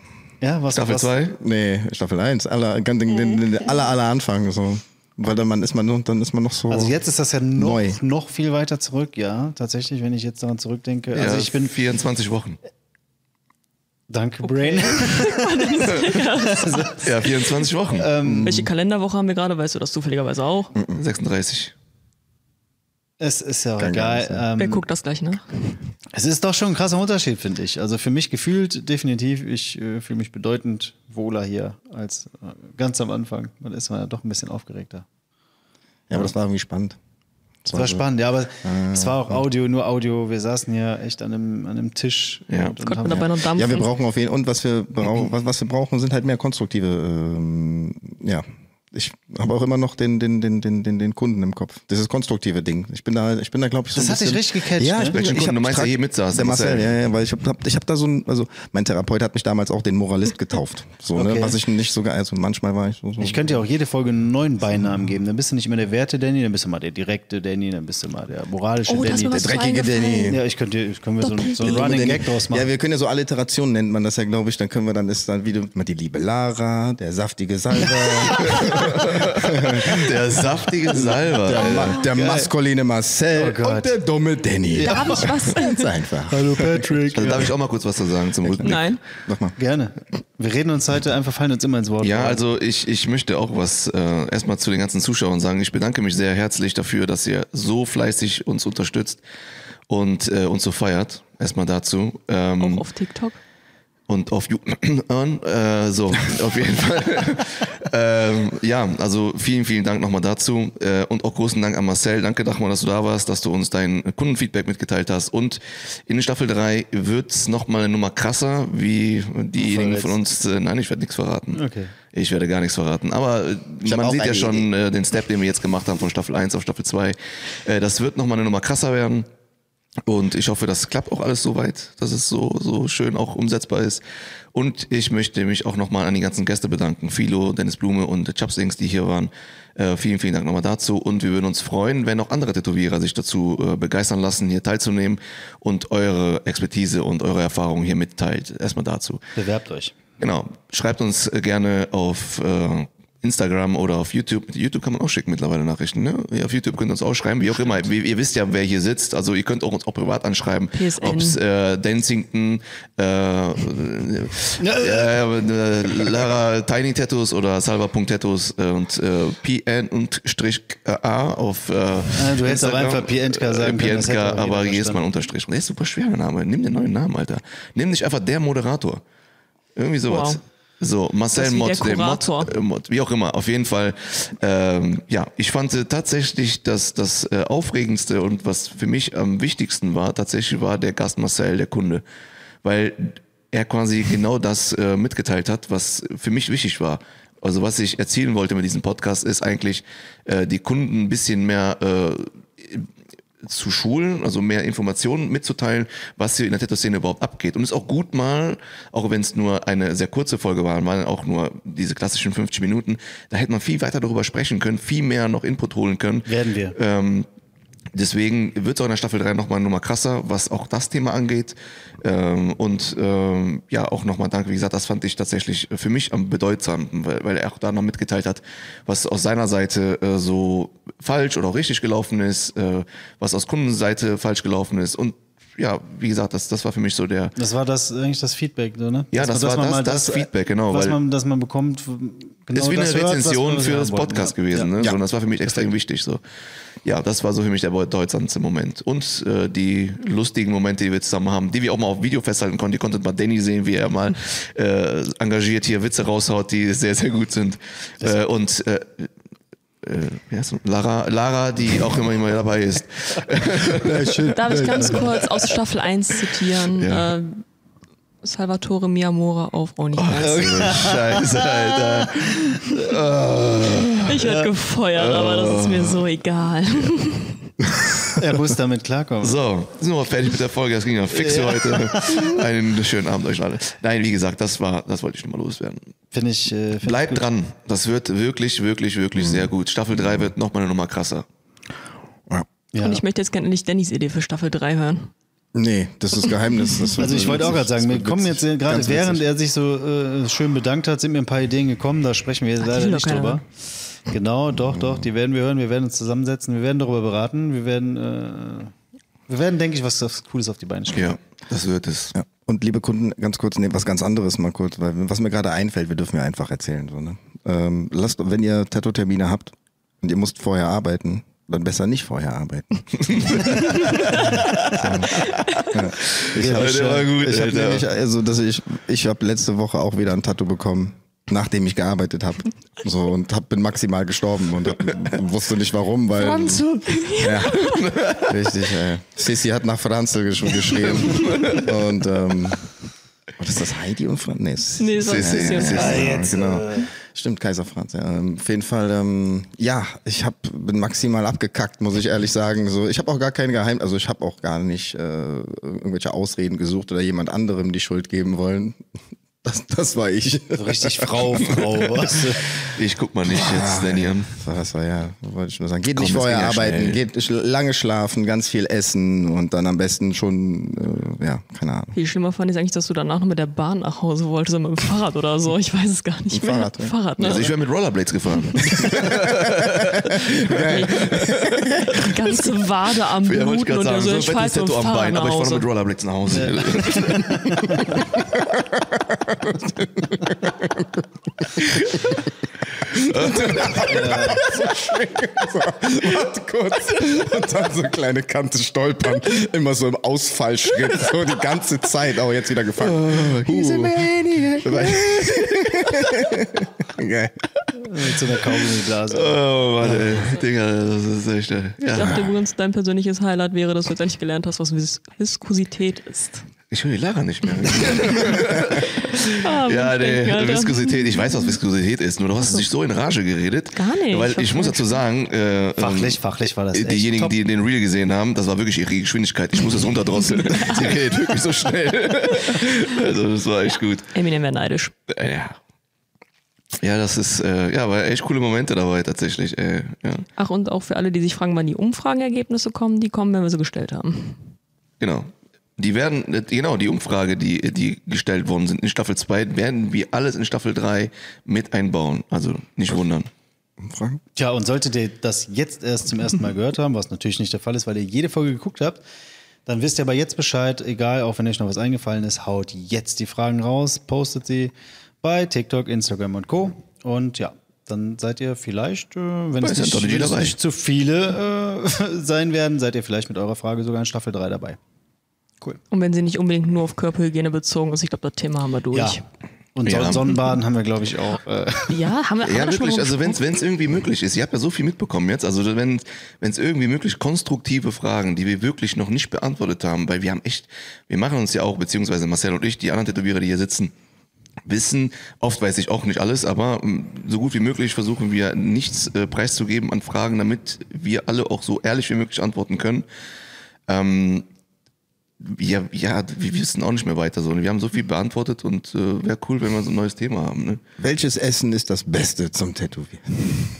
ja, was, Staffel was, 2? Nee, Staffel 1, aller, den, den, den, aller, aller Anfang. So. Weil dann man ist man noch, dann ist man noch so. Also jetzt ist das ja noch, Neu. noch viel weiter zurück, ja, tatsächlich, wenn ich jetzt daran zurückdenke. Ja, Also ich bin, 24 Wochen. danke Brain. Ja, 24 Wochen. Ähm, Welche Kalenderwoche haben wir gerade? Weißt du das zufälligerweise auch? 36. es ist ja auch Kein egal. Geheimnis, Wer Ähm, guckt das gleich nach? es ist doch schon ein krasser Unterschied, finde ich. Also für mich gefühlt definitiv, ich äh, fühle mich bedeutend wohler hier als äh, ganz am Anfang. Man ist man ja doch ein bisschen aufgeregter. ja, aber das war irgendwie spannend. Es war spannend, ja, aber es war auch Audio, nur Audio. Wir saßen hier echt an einem, an einem Tisch Ja. und, und haben dabei noch dampfen? Ja, wir brauchen auf jeden und was wir brauchen, was, was wir brauchen, sind halt mehr konstruktive, ähm, ja. Ich habe auch immer noch den, den, den, den, den, den Kunden im Kopf. Dieses konstruktive Ding. Ich bin da, ich bin da, glaube ich, so Das ein hat dich richtig gecatcht, Ja, ne? ich bin, ich Kunden? hab, Du meinst, der hier mitsaß, Der Marcel, ja, ja, weil ich habe hab, ich hab da so ein, also mein Therapeut hat mich damals auch den Moralist getauft. So, Okay. ne, was ich nicht sogar, also manchmal war ich so. so Ich könnte dir auch jede Folge einen neuen Beinamen geben. Dann bist du nicht mehr der Werte Danny, dann bist du mal der direkte Danny, dann bist du mal der moralische Oh, da ist Danny. Der dreckige. Danny. ja, ich könnte, ich können wir so, ein- so einen Running Danny. Gag draus machen. Ja, wir können ja so Alliterationen nennt man das ja, glaube ich. Dann können wir dann ist dann wieder mal die liebe Lara, der saftige Salver, Der saftige Salver. der, Ma der maskuline Marcel Oh und der dumme Danny. Da habe ich was. Ganz einfach. Hallo Patrick. Also darf ich auch mal kurz was zu sagen zum Rückblick? Nein. Mach mal. Gerne. Wir reden uns heute einfach, fallen uns immer ins Wort. Ja, also ich, ich möchte auch was äh, erstmal zu den ganzen Zuschauern sagen. Ich bedanke mich sehr herzlich dafür, dass ihr so fleißig uns unterstützt und äh, uns so feiert. Erstmal dazu. Ähm, Auch auf TikTok. Und auf YouPorn. Äh, so, auf jeden Fall. ähm, ja, also vielen, vielen Dank nochmal dazu. Äh, und auch großen Dank an Marcel. Danke nochmal, dass du da warst, dass du uns dein Kundenfeedback mitgeteilt hast. Und in Staffel 3 wird's noch nochmal eine Nummer krasser, wie diejenigen von uns. Äh, nein, ich werde nichts verraten. Okay. Ich werde gar nichts verraten. Aber man sieht ja schon äh, den Step, den wir jetzt gemacht haben von Staffel 1 auf Staffel 2. Äh, das wird nochmal eine Nummer krasser werden. Und ich hoffe, das klappt auch alles so weit, dass es so, so schön auch umsetzbar ist. Und ich möchte mich auch nochmal an die ganzen Gäste bedanken. Philo, Dennis Blume und Chapsings, die hier waren. Äh, vielen, vielen Dank nochmal dazu. Und wir würden uns freuen, wenn auch andere Tätowierer sich dazu äh, begeistern lassen, hier teilzunehmen und eure Expertise und eure Erfahrungen hier mitteilt. Erstmal dazu. Bewerbt euch. Genau. Schreibt uns äh, gerne auf äh, Instagram oder auf YouTube. YouTube kann man auch schicken mittlerweile Nachrichten. Ne? Ja, auf YouTube könnt ihr uns auch schreiben, wie auch immer. Ihr, ihr wisst ja, wer hier sitzt. Also ihr könnt auch uns auch privat anschreiben. PSN. Ob's äh, Densington, äh, äh, äh, Lara Tiny Tattoos oder Salva.tattoos und äh, PN und Strich A auf äh, du hättest auch einfach Pientka sagen können, jeder aber hier ist verstanden. mal ein Unterstrich. Der ist super schwer, der Name. Nimm den neuen Namen, Alter. Nimm nicht einfach der Moderator. Irgendwie sowas. Wow. So, Marcel Mott, der der Mott, äh, Mott, wie auch immer, auf jeden Fall. Ähm, ja, ich fand tatsächlich, dass das äh, Aufregendste und was für mich am wichtigsten war, tatsächlich war der Gast Marcel, der Kunde. Weil er quasi genau das äh, mitgeteilt hat, was für mich wichtig war. Also was ich erzielen wollte mit diesem Podcast ist eigentlich, äh, die Kunden ein bisschen mehr äh, zu schulen, also mehr Informationen mitzuteilen, was hier in der Tattoo-Szene überhaupt abgeht. Und es ist auch gut mal, auch wenn es nur eine sehr kurze Folge war, waren auch nur diese klassischen 50 Minuten, da hätte man viel weiter darüber sprechen können, viel mehr noch Input holen können. Werden wir. Ähm, deswegen wird es auch in der Staffel 3 nochmal eine Nummer krasser, was auch das Thema angeht. Ähm, und ähm, ja, auch nochmal danke, wie gesagt, das fand ich tatsächlich für mich am bedeutsamsten, weil, weil er auch da noch mitgeteilt hat, was aus seiner Seite äh, so falsch oder auch richtig gelaufen ist, äh, was aus Kundenseite falsch gelaufen ist. Und ja, wie gesagt, das, das war für mich so der, Das war das eigentlich das Feedback, so, ne? Ja, das man- war dass das- das Feedback, genau, Was man, dass man bekommt. Genau ist wie eine das hört, Rezension wir für das. Podcast ja. gewesen. Ja. Ne? Ja. So, und das war für mich extrem wichtig. So. Ja, das war so für mich der bedeutsamste Moment. Und äh, die lustigen Momente, die wir zusammen haben, die wir auch mal auf Video festhalten konnten. Ihr konntet mal Danny sehen, wie er mal äh, engagiert hier Witze raushaut, die sehr, sehr gut sind. Äh, und äh, wie heißt sie? Lara, Lara, die auch immer, immer dabei ist. Darf ich ganz kurz aus Staffel 1 zitieren? Ja. Äh, Salvatore Miamora auf Ronny Oh, Scheiße, Alter. Ich werde gefeuert, aber das ist mir so egal. Er muss damit klarkommen. So, sind wir fertig mit der Folge. Das ging ja fix für heute. Einen schönen Abend euch alle. Nein, wie gesagt, das war, das wollte ich nochmal loswerden. Finde ich. Äh, find Bleibt ich dran. Das wird wirklich, wirklich, wirklich sehr gut. Staffel 3 wird nochmal eine Nummer krasser. Ja. Und ich möchte jetzt gerne nicht Dannys Idee für Staffel 3 hören. Nee, das ist Geheimnis. Das Also ich wollte auch gerade sagen, wir kommen jetzt gerade, während er sich so äh, schön bedankt hat, sind mir ein paar Ideen gekommen, da sprechen wir die leider nicht drüber. Genau, doch, doch, die werden wir hören, wir werden uns zusammensetzen, wir werden darüber beraten, wir werden, äh, wir werden, denke ich, was, was Cooles auf die Beine stellen. Ja, das wird es. Ja. Und liebe Kunden, ganz kurz, nee, was ganz anderes mal kurz, weil was mir gerade einfällt, wir dürfen ja einfach erzählen. So, ne? ähm, lasst, wenn ihr Tattoo-Termine habt und ihr müsst vorher arbeiten, dann besser nicht vorher arbeiten. ja. Ich habe gut, ich hab nämlich, also, dass ich, ich habe letzte Woche auch wieder ein Tattoo bekommen, nachdem ich gearbeitet habe. So und hab, bin maximal gestorben und hab, wusste nicht warum, weil. Ja, richtig. Ey. Sissi hat nach Franzl gesch geschrien. und ähm, was ist das Heidi und Franz? Nee, Nee, sonst Sissi, ist ja Sissi. ja, jetzt, genau. Stimmt, Kaiser Franz. Ja. Ähm, Auf jeden Fall, ähm, ja, ich hab, bin maximal abgekackt, muss ich ehrlich sagen. So, ich habe auch gar kein Geheim, also ich habe auch gar nicht äh, irgendwelche Ausreden gesucht oder jemand anderem die Schuld geben wollen. Das, das war ich. So richtig Frau, Frau, was? Ich guck mal nicht jetzt Danny an. Das war, ja, wollte ich nur sagen. Geht Komm, nicht vorher ja arbeiten, schnell. geht lange schlafen, ganz viel essen und dann am besten schon, äh, ja, keine Ahnung. Viel schlimmer fand ich eigentlich, dass du danach noch mit der Bahn nach Hause wolltest, oder mit dem Fahrrad oder so. Ich weiß es gar nicht Mit mehr. Fahrrad, ja. Fahrrad, ne? Also ich wäre mit Rollerblades gefahren. Die ganze Wade am Ja, ich Bluten gerade und sagen, du so, so ein ich fettes fahr jetzt mit Tattoo am Bein, aber ich fahre mit Rollerblades nach Hause. Warte kurz. Und dann so kleine Kante stolpern. Immer so im Ausfallschritt. So die ganze Zeit. Aber jetzt wieder gefangen. Oh, uh. Geil. Mit so einer Kaugummiblase. Oh Mann, ey. Digga, das ist echt. äh, Ich Ja. dachte übrigens, dein persönliches Highlight wäre, dass du jetzt endlich gelernt hast, was Vis Viskosität ist. Ich höre die Lara nicht mehr. Ah, Ja, nee, Alter. Viskosität. Ich weiß, was Viskosität ist, nur du hast dich so in Rage geredet. Gar nicht. Weil Ich muss dazu sagen, äh, Fachlich, ähm, fachlich war das echt diejenigen, top. die den Reel gesehen haben, das war wirklich ihre Geschwindigkeit. Ich muss es runterdrosseln. Sie geht wirklich so schnell. also das war echt gut. Eminem wäre neidisch. Äh, Ja. Ja, das ist, äh, ja, war echt coole Momente dabei tatsächlich. Äh, ja, Ach, und auch für alle, die sich fragen, wann die Umfragenergebnisse kommen, die kommen, wenn wir sie gestellt haben. genau. Die werden, äh, genau, die Umfrage, die, die gestellt worden sind in Staffel 2, werden wir alles in Staffel 3 mit einbauen. Also nicht wundern. Fragen? Tja, und solltet ihr das jetzt erst zum ersten Mal gehört haben, was natürlich nicht der Fall ist, weil ihr jede Folge geguckt habt, dann wisst ihr aber jetzt Bescheid, egal, auch wenn euch noch was eingefallen ist, haut jetzt die Fragen raus, postet sie bei TikTok, Instagram und Co. Und ja, dann seid ihr vielleicht, äh, wenn es nicht, nicht zu viele äh, sein werden, seid ihr vielleicht mit eurer Frage sogar in Staffel 3 dabei. Cool. Und wenn sie nicht unbedingt nur auf Körperhygiene bezogen ist, ich glaube, das Thema haben wir durch. Ja. Und Ja. Son- Sonnenbaden haben wir, glaube ich, auch. Äh, Ja, haben wir haben Ja, wir wirklich, also wenn es irgendwie möglich ist. Ihr habt ja so viel mitbekommen jetzt. Also wenn es irgendwie möglich konstruktive Fragen, die wir wirklich noch nicht beantwortet haben, weil wir haben echt, wir machen uns ja auch, beziehungsweise Marcel und ich, die anderen Tätowierer, die hier sitzen, wissen, oft weiß ich auch nicht alles, aber mm, so gut wie möglich versuchen wir nichts äh, preiszugeben an Fragen, damit wir alle auch so ehrlich wie möglich antworten können. Ähm, ja, ja, wir wissen auch nicht mehr weiter so. Wir haben so viel beantwortet und äh, wäre cool, wenn wir so ein neues Thema haben. Ne? Welches Essen ist das Beste zum Tätowieren?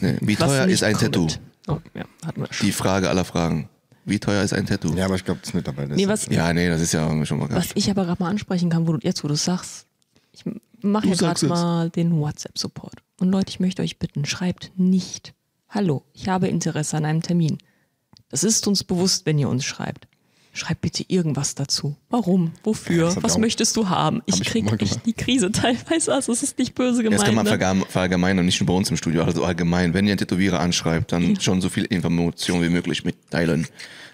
Ne? Wie Was teuer ist ein kommt. Tattoo? Oh, ja, hatten wir schon. Die Frage aller Fragen. Wie teuer ist ein Tattoo? Ja, aber ich glaube, das mittlerweile Nee, ist. was, Ja, nee, das ist ja schon mal was ganz. ich aber gerade mal ansprechen kann, wo du, jetzt wo du sagst, ich mache ja gerade mal den WhatsApp-Support. Und Leute, ich möchte euch bitten, schreibt nicht, hallo, ich habe Interesse an einem Termin. Das ist uns bewusst, wenn ihr uns schreibt. Schreibt bitte irgendwas dazu. Warum? Wofür? hab ich Was auch- möchtest du haben? Ich ich krieg mal echt gemacht. die Krise teilweise. Also es ist nicht böse gemeint. Das kann man ne? verallgemeinern und nicht nur bei uns im Studio, also allgemein. Wenn ihr einen Tätowierer anschreibt, dann schon so viel Information wie möglich mitteilen.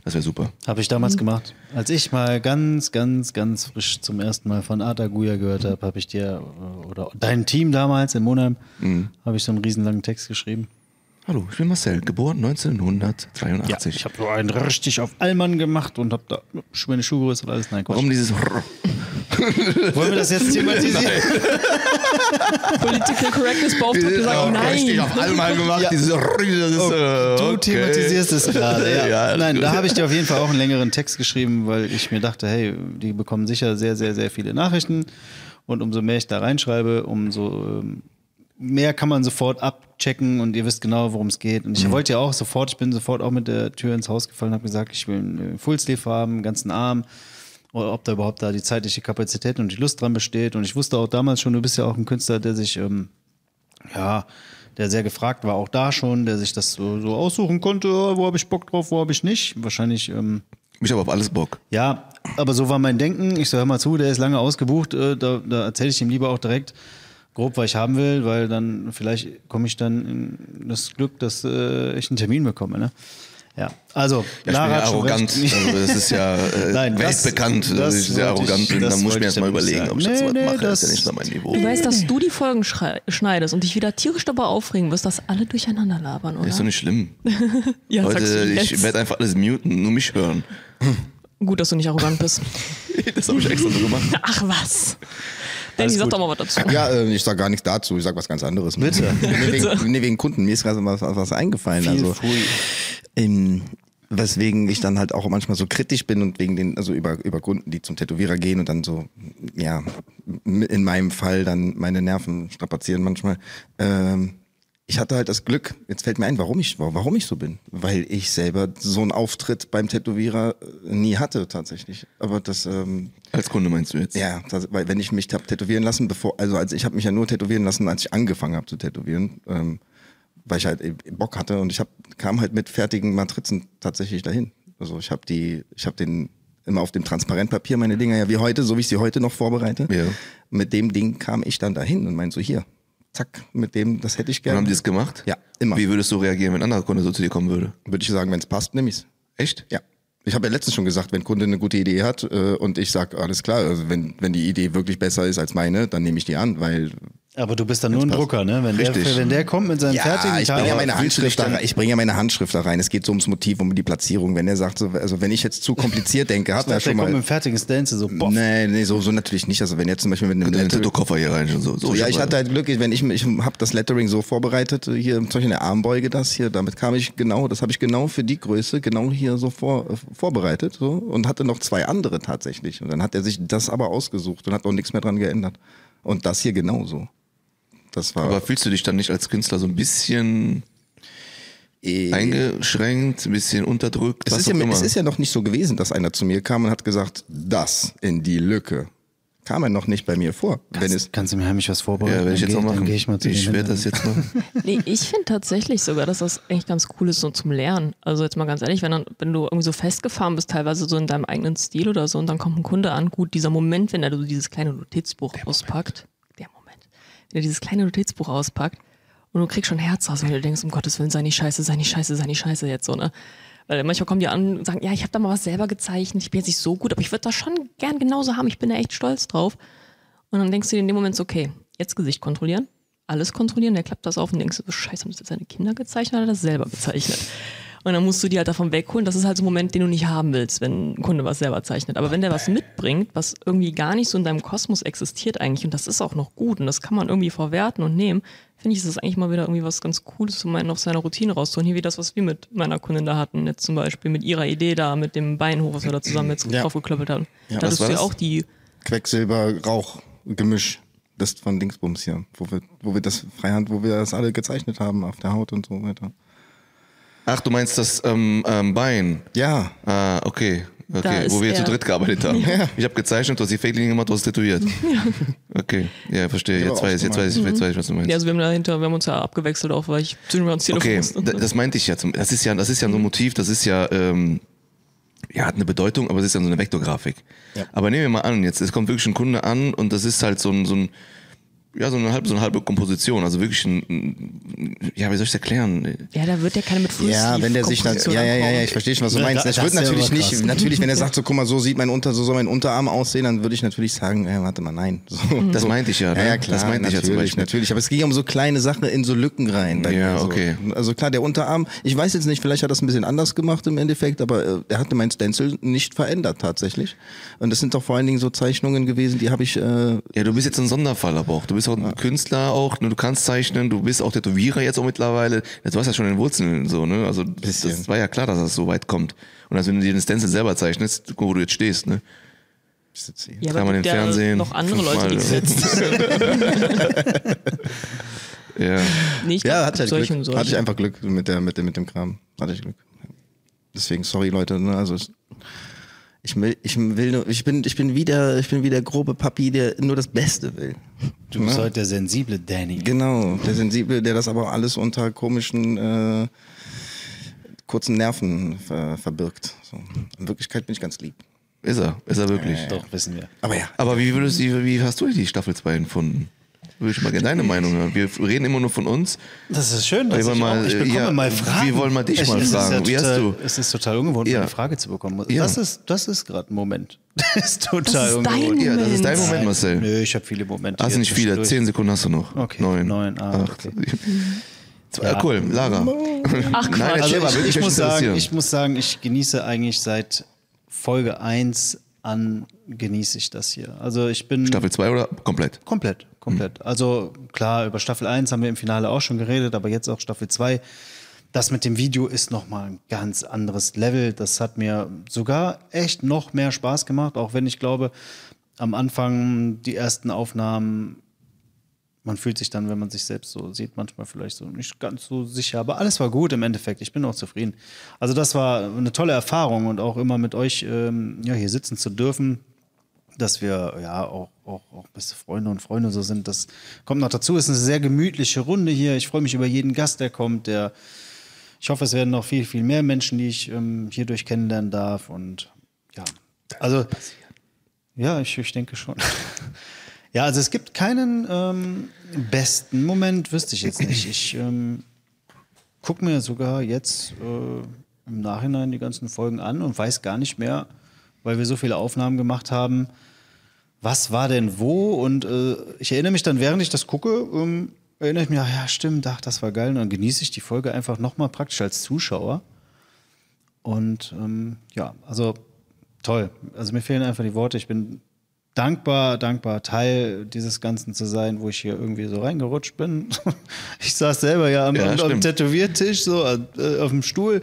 Das wäre super. Habe ich damals gemacht. Als ich mal ganz, ganz, ganz frisch zum ersten Mal von Arta Guya gehört habe, habe ich dir äh, oder dein Team damals in Monheim, habe ich so einen riesenlangen Text geschrieben. Hallo, ich bin Marcel, geboren 1983. ich habe so einen richtig auf Allmann gemacht und habe da meine Schuhgröße und alles. Nein, Quatsch. Warum dieses Wollen wir das jetzt thematisieren? Political Correctness Beauftragte Dieses- sagt oh, richtig nein. auf einmal gemacht. Ja. Dieses, Oh, äh, du okay. thematisierst es gerade. Ja. Ja, Nein, gut. da habe ich dir auf jeden Fall auch einen längeren Text geschrieben, weil ich mir dachte, hey, die bekommen sicher sehr, sehr, sehr viele Nachrichten. Und umso mehr ich da reinschreibe, umso ähm, mehr kann man sofort abchecken und ihr wisst genau, worum es geht. Und ich wollte ja auch sofort, ich bin sofort auch mit der Tür ins Haus gefallen, habe gesagt, ich will einen Fullsleeve haben, einen ganzen Arm. Oder ob da überhaupt da die zeitliche Kapazität und die Lust dran besteht. Und ich wusste auch damals schon, du bist ja auch ein Künstler, der sich ähm, ja, der sehr gefragt war, auch da schon, der sich das so, so aussuchen konnte, oh, wo habe ich Bock drauf, wo habe ich nicht. Wahrscheinlich, ähm, Ich habe auf alles Bock. ja, aber so war mein Denken. Ich so, hör mal zu, der ist lange ausgebucht, äh, da, da erzähle ich ihm lieber auch direkt grob, was ich haben will, weil dann vielleicht komme ich dann in das Glück, dass äh, ich einen Termin bekomme. Ne? Ja, also, Ja, ich bin Lara ja arrogant. Also das ist ja äh, Nein, das- weltbekannt, dass das ich sehr wollte ich- arrogant bin. das Da muss ich mir ich erst mal damit überlegen, sagen. ob ich das Nee, was nee, mache. das- ist ja nicht so mein Niveau. Du weißt, dass du die Folgen schneidest und dich wieder tierisch dabei aufregen wirst, dass alle durcheinander labern, oder? Ist doch nicht schlimm. ja, sagst Leute, ich jetzt. werde einfach alles muten, nur mich hören. Gut, dass du nicht arrogant bist. Das habe ich extra so gemacht. Ach was. Danny, sag doch mal was dazu. Ja, äh, ich sage gar nichts dazu, ich sage was ganz anderes. Bitte. Nee, wegen, nee, wegen Kunden, mir ist gerade was, was eingefallen. Feel also, ähm, weswegen ich dann halt auch manchmal so kritisch bin und wegen den, also über, über Kunden, die zum Tätowierer gehen und dann so, ja, in meinem Fall dann meine Nerven strapazieren manchmal. Ähm, ich hatte halt das Glück, jetzt fällt mir ein, warum ich, warum ich so bin. Weil ich selber so einen Auftritt beim Tätowierer äh, nie hatte tatsächlich. Aber das, ähm, Als Kunde meinst du jetzt? ja, das, weil wenn ich mich hab tätowieren lassen, bevor, also als ich habe mich ja nur tätowieren lassen, als ich angefangen habe zu tätowieren, ähm, weil ich halt eben Bock hatte und ich hab, kam halt mit fertigen Matrizen tatsächlich dahin. Also ich habe die, ich habe den immer auf dem Transparentpapier meine Dinger ja wie heute, so wie ich sie heute noch vorbereite. Ja. Mit dem Ding kam ich dann dahin und meinte so hier, zack, mit dem, das hätte ich Und gerne. haben die das gemacht? Ja, immer. Wie würdest du reagieren, wenn ein anderer Kunde so zu dir kommen würde? Würde ich sagen, wenn es passt, nehme ich's. Echt? Ja. Ich habe ja letztens schon gesagt, wenn ein Kunde eine gute Idee hat äh, und ich sage, alles klar, also wenn, wenn die Idee wirklich besser ist als meine, dann nehme ich die an, weil Aber du bist dann nur ein Drucker, ne? Wenn der, Richtig. wenn der kommt mit seinem ja, fertigen ich bringe ja meine Handschrift da rein. Ich bringe ja meine Handschrift da rein. Es geht so ums Motiv, um die Platzierung. Wenn er sagt, so, also wenn ich jetzt zu kompliziert denke, hat er der schon kommt mit mal. dem fertigen Stencil so, boff. Nee, nee, so, so natürlich nicht. Also wenn jetzt zum Beispiel mit einem Mit Letter- Tattoo-Koffer hier rein schon so. so So, ja, ich hatte halt Glück, wenn ich, ich habe das Lettering so vorbereitet, hier zum Beispiel in der Armbeuge das hier, damit kam ich genau, das habe ich genau für die Größe genau hier so vor, äh, vorbereitet so und hatte noch zwei andere tatsächlich. Und dann hat er sich das aber ausgesucht und hat auch nichts mehr dran geändert. Und das hier genauso. Das war Aber fühlst du dich dann nicht als Künstler so ein bisschen eh, eingeschränkt, ein bisschen unterdrückt? es, was ist ja, auch immer? es ist ja noch nicht so gewesen, dass einer zu mir kam und hat gesagt, das in die Lücke. Kam er noch nicht bei mir vor. Wenn es, Kannst du mir heimlich was vorbereiten? ja, werde ich Dann jetzt geh- noch dann machen. ich mal zu ich werde das jetzt machen. Nee, ich finde tatsächlich sogar, dass das eigentlich ganz cool ist so zum Lernen. Also jetzt mal ganz ehrlich, wenn, dann, wenn du irgendwie so festgefahren bist, teilweise so in deinem eigenen Stil oder so, und dann kommt ein Kunde an, gut, dieser Moment, wenn er so dieses kleine Notizbuch auspackt, der Moment, wenn er dieses kleine Notizbuch auspackt und du kriegst schon Herz raus, wenn du denkst, um Gottes Willen, sei nicht scheiße, sei nicht scheiße, sei nicht scheiße jetzt so, ne? Weil manchmal kommen die an und sagen, ja, ich habe da mal was selber gezeichnet, ich bin jetzt nicht so gut, aber ich würde das schon gern genauso haben, ich bin da echt stolz drauf. Und dann denkst du dir in dem Moment so, okay, jetzt Gesicht kontrollieren, alles kontrollieren, der klappt das auf und denkst du, so, scheiße, haben das jetzt seine Kinder gezeichnet oder hat er das selber gezeichnet? Und dann musst du die halt davon wegholen. Das ist halt so ein Moment, den du nicht haben willst, wenn ein Kunde was selber zeichnet. Aber wenn der was mitbringt, was irgendwie gar nicht so in deinem Kosmos existiert eigentlich, und das ist auch noch gut und das kann man irgendwie verwerten und nehmen, finde ich, ist das eigentlich mal wieder irgendwie was ganz Cooles, um einen aus seiner Routine rauszuholen. Hier wie das, was wir mit meiner Kundin da hatten, jetzt zum Beispiel mit ihrer Idee da, mit dem Beinhof, was wir da zusammen jetzt Ja. draufgeklöppelt haben. Ja, da du ja auch die Quecksilber, Rauch, Gemisch. Das von Dingsbums hier, wo wir, wo wir das Freihand, wo wir das alle gezeichnet haben auf der Haut und so weiter. Ach, du meinst das ähm, ähm, Bein? Ja, Ah, okay. Da Okay, ist wo wir er. zu dritt gearbeitet haben. Ich habe gezeichnet, du hast die Fake-Linie gemacht, du hast tätowiert. Okay, ja, verstehe. Ja, Jetzt weiß, ich, jetzt, weiß ich, jetzt weiß ich, was du meinst. Ja, also wir haben dahinter, wir haben uns ja abgewechselt auch, weil ich zwischendurch ans Telefon Okay, musste. das meinte ich ja. zum- Das ist ja, das ist ja so ein Motiv, das ist ja, ähm, ja, hat eine Bedeutung, aber es ist ja so eine Vektorgrafik. Ja. Aber nehmen wir mal an, jetzt, es kommt wirklich ein Kunde an und das ist halt so ein, so ein ja, so eine halbe, so eine halbe Komposition, also wirklich ein, ein ja, wie soll ich es erklären? Ja, da wird ja keine mit Full ja, wenn der sich dann, ja, ja, ja, ja, ich verstehe schon, was du Ja, meinst. da- Ich das würde ja natürlich nicht, krass. natürlich, wenn er sagt, so, guck mal, so sieht mein Unter, so soll mein Unterarm aussehen, dann würde ich natürlich sagen, äh, warte mal, nein. So, Das so. meinte ich ja, ne? Ja, ja, klar, Das meinte ich ja zum natürlich, Beispiel. natürlich. Aber es ging um so kleine Sachen in so Lücken rein. Ja, mir, so. okay. Also klar, der Unterarm, ich weiß jetzt nicht, vielleicht hat er das ein bisschen anders gemacht im Endeffekt, aber äh, er hatte mein Stencil nicht verändert tatsächlich. Und das sind doch vor allen Dingen so Zeichnungen gewesen, die habe ich, äh, Ja, du bist jetzt ein Sonderfall aber auch. Du bist auch ein Künstler auch, ne, du kannst zeichnen, du bist auch Tätowierer jetzt auch mittlerweile. Das war ja schon in den Wurzeln so, ne? Also Bisschen. das war ja klar, dass das so weit kommt. Und als wenn du dir den Stencil selber zeichnest, guck, mal, wo du jetzt stehst, ne? ich sitze hier. Ja, Dreimal aber im Fernsehen, noch andere fünfmal, Leute, die ja. gesetzt Ja. nee, ich Ja, glaub, hatte ich solche Glück. und solche. Hatte ich einfach Glück mit, der, mit, dem, mit dem Kram. Hatte ich Glück. Deswegen, sorry Leute, ne, also es, ich will, ich will nur, ich bin, ich bin wieder, ich bin wie der grobe Papi, der nur das Beste will. Du bist heute der sensible Danny. Genau, der Sensible, der das aber alles unter komischen, äh, kurzen Nerven ver, verbirgt. So. In Wirklichkeit bin ich ganz lieb. Ist er, ist er wirklich. Doch, wissen wir. Aber ja, Aber wie würdest du, wie hast du die Staffel 2 empfunden? Würde ich mal gerne deine Meinung hören. Wir reden immer nur von uns. Das ist schön, dass Wir ich, mal, auch, ich äh, bekomme ja, mal Fragen. wir wollen mal dich Ich- mal es ist fragen. Wie hast total, du- Es ist total ungewohnt, Ja. eine Frage zu bekommen. Ja. Das ist, das ist gerade ein Moment. Das ist total Das ist dein ungewohnt. Ja, das ist dein Moment. Moment, Marcel. Nö, ich habe viele Momente. Hast du nicht viele? Zehn Sekunden hast du noch. Okay, Neun. neun, ah, acht. okay. Zwei, Ja. Cool, Lara. Ach, Quatsch. Nein, Also ich, ich, mich muss sagen, ich muss sagen, ich genieße eigentlich seit Folge 1 an genieße ich das hier. Also ich bin Staffel 2 oder komplett? komplett, komplett. Also klar, über Staffel 1 haben wir im Finale auch schon geredet, aber jetzt auch Staffel 2. Das mit dem Video ist nochmal ein ganz anderes Level. Das hat mir sogar echt noch mehr Spaß gemacht, auch wenn ich glaube, am Anfang die ersten Aufnahmen man fühlt sich dann, wenn man sich selbst so sieht, manchmal vielleicht so nicht ganz so sicher. Aber alles war gut im Endeffekt. Ich bin auch zufrieden. Also das war eine tolle Erfahrung und auch immer mit euch ähm, ja, hier sitzen zu dürfen, dass wir ja auch, auch, auch beste Freunde und Freunde so sind. Das kommt noch dazu. Es ist eine sehr gemütliche Runde hier. Ich freue mich über jeden Gast, der kommt. Der ich hoffe, es werden noch viel, viel mehr Menschen, die ich ähm, hierdurch kennenlernen darf. Und ja, also ja, ich, ich denke schon. Ja, also es gibt keinen ähm, besten Moment, wüsste ich jetzt nicht. Ich ähm, gucke mir sogar jetzt äh, im Nachhinein die ganzen Folgen an und weiß gar nicht mehr, weil wir so viele Aufnahmen gemacht haben, was war denn wo? Und äh, ich erinnere mich dann, während ich das gucke, ähm, erinnere ich mich, ja, stimmt, ach, das war geil. Und dann genieße ich die Folge einfach nochmal praktisch als Zuschauer. Und ähm, ja, also toll. Also mir fehlen einfach die Worte. Ich bin dankbar, dankbar, Teil dieses Ganzen zu sein, wo ich hier irgendwie so reingerutscht bin. Ich saß selber ja am, Ja, am, am. Tätowiertisch, so äh, auf dem Stuhl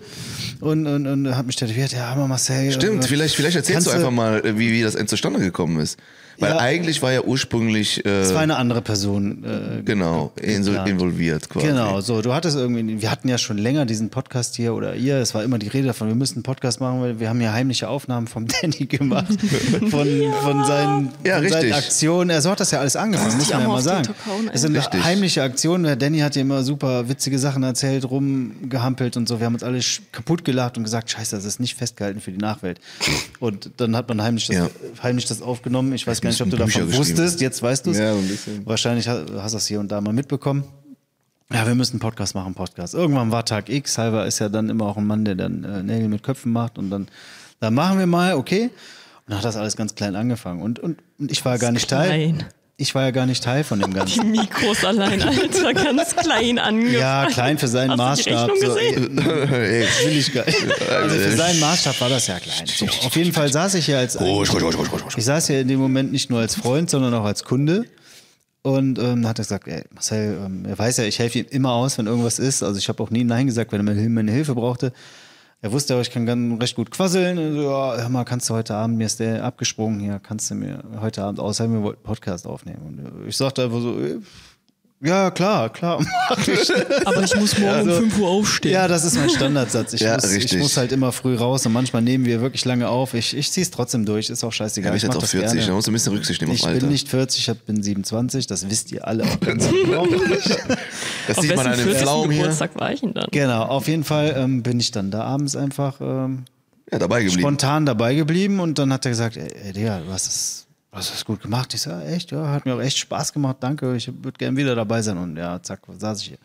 und, und, und hat mich tätowiert. Ja, aber Marcel. Stimmt, äh, vielleicht, vielleicht erzählst du einfach mal, äh, wie, wie das End zustande gekommen ist. Weil Ja. eigentlich war ja ursprünglich äh, Es war eine andere Person. Äh, genau geplant. involviert quasi. Genau, so, du hattest irgendwie, wir hatten ja schon länger diesen Podcast hier oder ihr, es war immer die Rede davon, wir müssen einen Podcast machen, weil wir haben ja heimliche Aufnahmen vom Danny gemacht, von, von, seinen, Ja, von seinen richtig. Aktionen. Er so hat das ja alles angefangen, muss man ja mal sagen. Takauen, ey. Es sind Richtig. heimliche Aktionen, der Danny hat ja immer super witzige Sachen erzählt, rumgehampelt und so, wir haben uns alle kaputt gelacht und gesagt, scheiße, das ist nicht festgehalten für die Nachwelt. Und dann hat man heimlich das, Ja. heimlich das aufgenommen, ich weiß gar nicht, ob du Bücher davon wusstest, jetzt weißt du es. Ja, so ein bisschen. Wahrscheinlich ha- hast du das hier und da mal mitbekommen. Ja, wir müssen einen Podcast machen, Podcast. Irgendwann war Tag X. Halber ist ja dann immer auch ein Mann, der dann äh, Nägel mit Köpfen macht. Und dann, dann machen wir mal, okay. Und dann hat das alles ganz klein angefangen. Und, und, und ich war gar nicht Teil. Ich war ja gar nicht Teil von dem Die Ganzen. Mikros allein, Alter, ganz klein angefangen. Ja, klein für seinen Hast du die Maßstab. So, gesehen? Ey, will ich gar nicht. Also für seinen Maßstab war das ja klein. So, auf jeden Fall saß ich ja als ruhig. Ich saß ja in dem Moment nicht nur als Freund, sondern auch als Kunde. Und ähm, dann hat er gesagt, ey, Marcel, ähm, er weiß ja, ich helfe ihm immer aus, wenn irgendwas ist. Also ich habe auch nie Nein gesagt, wenn er meine- meine Hilfe brauchte. Er wusste aber, ich kann ganz recht gut quasseln. So, ja, hör mal, kannst du heute Abend, mir ist der abgesprungen hier, kannst du mir heute Abend aushelfen, wir wollten Podcast aufnehmen. Und ich sagte einfach so, äh, ja, klar, klar, ich. Aber ich muss morgen um 5 Uhr aufstehen. Ja, das ist mein Standardsatz. Ich, Ja, muss, ich richtig. muss halt immer früh raus und manchmal nehmen wir wirklich lange auf. Ich, ich ziehe es trotzdem durch, ist auch Ja, scheißegal. du bist ich jetzt auch das 40, da gerne. musst du ein bisschen Rücksicht nehmen Ich auf Alter. bin nicht 40, ich bin 27, das wisst ihr alle. auch ganz genau. das Auf sieht man an dem 40. Pflaumen hier. Geburtstag war ich denn dann? genau, auf jeden Fall ähm, bin ich dann da abends einfach ähm, Ja, dabei geblieben. spontan dabei geblieben und dann hat er gesagt, ey, ey Digga, du hast das, du hast das gut gemacht. Ich sage, echt, ja, hat mir auch echt Spaß gemacht, danke, ich würde gerne wieder dabei sein. Und ja, zack, saß ich hier.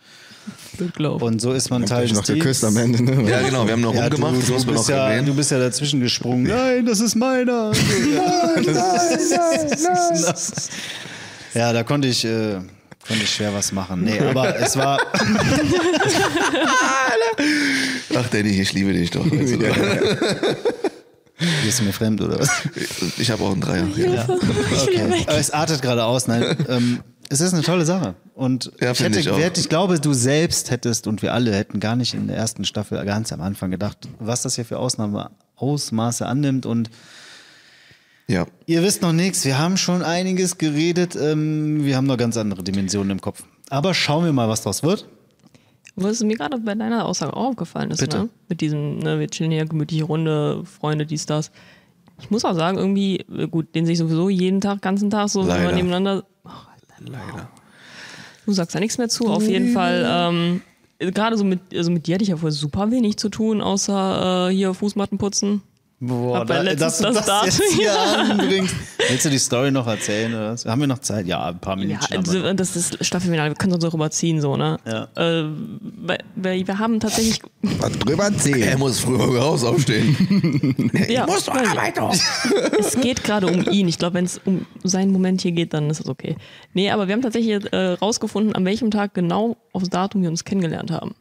Gelaufen. Und so ist man Teil ich des noch geküsst am. Ende, ne? Ja, genau, wir haben noch Ja, rumgemacht, du, du, bist noch ja, erwähnen. du bist ja dazwischen gesprungen. Nein, das ist meiner. ja, da konnte ich, äh, konnte ich schwer was machen. Nee, aber es war. Ach, Danny, ich liebe dich doch. Bist du mir fremd, oder was? ich habe auch einen Dreier. Ja. Okay. Aber es artet gerade aus. Nein, ähm, es ist eine tolle Sache. Und Ja, ich, hätte, ich auch. ich glaube, du selbst hättest und wir alle hätten gar nicht in der ersten Staffel ganz am Anfang gedacht, was das hier für Ausnahme, Ausmaße annimmt. Und ja. Ihr wisst noch nichts, wir haben schon einiges geredet, ähm, wir haben noch ganz andere Dimensionen im Kopf. Aber schauen wir mal, was daraus wird. Was mir gerade bei deiner Aussage auch aufgefallen ist, Bitte. ne? mit diesem, ne, wir chillen hier, gemütliche Runde, Freunde, dies, das. Ich muss auch sagen, irgendwie, äh, gut, den sehe ich sowieso jeden Tag, ganzen Tag so Leider. immer nebeneinander. Ach, Alter, Leider. Du sagst ja nichts mehr zu, auf jeden Fall. Ähm, gerade so mit, also mit dir hatte ich ja vorher super wenig zu tun, außer äh, hier Fußmatten putzen. Boah, Hab ja letztens das Datum jetzt hier anbringst. Willst du die Story noch erzählen? Oder was? Haben wir noch Zeit? Ja, ein paar Ja, Minuten. also, das ist Staffelfinale, wir können uns darüber ziehen, so, ne? Ja. Äh, weil, weil wir haben tatsächlich. Was drüber Er muss früher raus aufstehen. ja, muss doch nein, arbeiten. Es geht gerade um ihn. Ich glaube, wenn es um seinen Moment hier geht, dann ist das okay. Nee, aber wir haben tatsächlich äh, rausgefunden, an welchem Tag genau aufs Datum wir uns kennengelernt haben.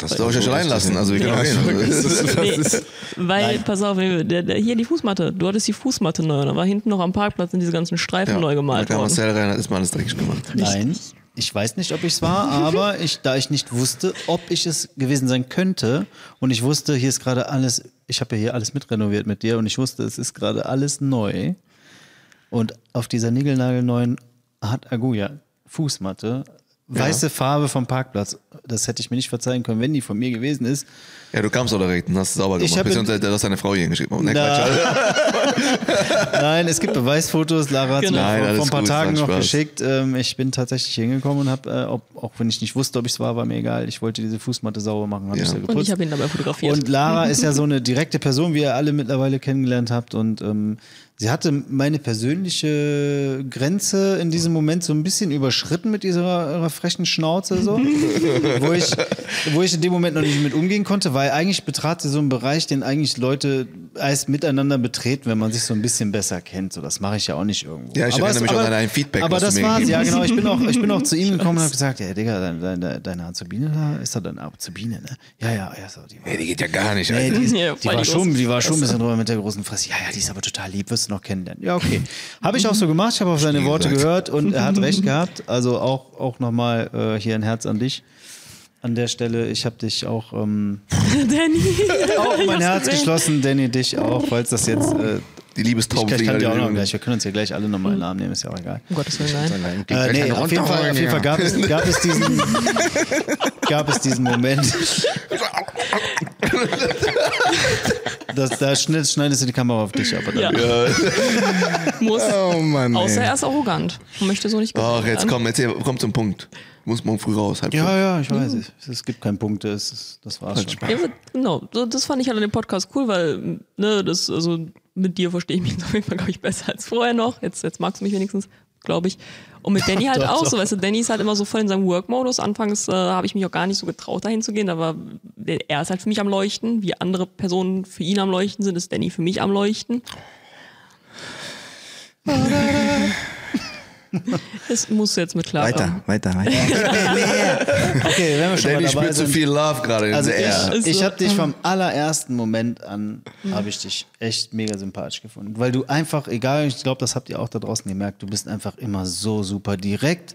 Das soll ich euch allein lassen. Also, wir können auch gehen. Nee, weil, pass auf, der, der, hier die Fußmatte. Du hattest die Fußmatte neu. Da war hinten noch am Parkplatz sind diese ganzen Streifen neu da gemalt kam worden. Marcel rein, hat ist mal alles dreckig gemacht. Nein, ich weiß nicht, ob ich es war, aber ich, da ich nicht wusste, ob ich es gewesen sein könnte und ich wusste, hier ist gerade alles, ich habe ja hier alles mitrenoviert mit dir und ich wusste, es ist gerade alles neu und auf dieser niegelnagelneuen hat Aguja Fußmatte, weiße Farbe vom Parkplatz, das hätte ich mir nicht verzeihen können, wenn die von mir gewesen ist. Ja, du kamst doch direkt und hast es sauber gemacht. hab Beziehungsweise, du hast deine Frau hier hingeschickt. Nee. Nein, es gibt Beweisfotos. Lara hat es Genau. mir Nein, vor, vor ein paar gut, Tagen noch Spaß. geschickt. Ähm, ich bin tatsächlich hingekommen und habe, äh, auch wenn ich nicht wusste, ob ich es war, war mir egal. Ich wollte diese Fußmatte sauber machen, habe Ja. ich. Und ich habe ihn dabei fotografiert. Und Lara ist ja so eine direkte Person, wie ihr alle mittlerweile kennengelernt habt. Und ähm, sie hatte meine persönliche Grenze in diesem Moment so ein bisschen überschritten mit ihrer, ihrer frechen Schnauze, so. wo, ich, wo ich in dem Moment noch nicht mit umgehen konnte, weil eigentlich betrat sie so einen Bereich, den eigentlich Leute erst miteinander betreten, wenn man sich so ein bisschen besser kennt. So, das mache ich ja auch nicht irgendwo. Ja, ich erinnere es- mich auch an ein Feedback, Aber das war's, ja, genau. Ich bin auch, ich bin auch zu ihm gekommen und habe gesagt, ja, Digga, deine, deine, deine Azubine da, ist doch deine Azubine, ne? Ja, ja, ja, so, die war, Ey, die geht ja gar nicht, Nee, die, ist, Ja, die, war schon, die war schon ein bisschen drüber mit der großen Fresse. Ja, ja, die ist aber total lieb, wirst du noch kennenlernen. Ja, okay. Habe ich auch so gemacht, ich habe auf seine Worte gesagt. gehört und er hat recht gehabt. Also auch, auch nochmal äh, hier ein Herz an dich. An der Stelle, ich habe dich auch, ähm, Danny. auch mein Herz gesehen. geschlossen, Danny, dich auch, falls das jetzt, äh, Die ich, Liebestaube ich kann dir auch noch gleich, wir können uns ja gleich alle nochmal in den Arm nehmen, ist ja auch egal. Um Gottes Willen, nein. Äh, nee, auf jeden Fall, auf jeden Fall gab, es, gab, es diesen, gab es diesen Moment. Das, da schneid- schneidest du die Kamera auf dich, aber dann. Ja. Muss. Oh Mann. Außer ey. er ist arrogant und möchte so nicht Ach, jetzt komm, erzähl, komm zum Punkt. Muss morgen früh raus. Halb Ja, fünf. ja, ich weiß. Es, es gibt keine Punkte, es ist, das war's schon. Ja, genau, so, das fand ich halt an dem Podcast cool, weil, ne, das, also mit dir verstehe ich mich jetzt auf jeden Fall, glaube ich, besser als vorher noch. Jetzt, jetzt magst du mich wenigstens, glaube ich. Und mit Danny halt Doch, auch doch. so, weißt du, Danny ist halt immer so voll in seinem Work-Modus. Anfangs äh, habe ich mich auch gar nicht so getraut, dahin zu gehen, aber er ist halt für mich am Leuchten. Wie andere Personen für ihn am Leuchten sind, ist Danny für mich am Leuchten. Das musst du jetzt mit klar Weiter, weiter, weiter. Okay, wenn wir schon Danny mal dabei spürt zu sind. viel Love gerade Also ich, ich habe dich vom allerersten Moment an, habe ich dich echt mega sympathisch gefunden. Weil du einfach, egal, ich glaube, das habt ihr auch da draußen gemerkt, du bist einfach immer so super direkt,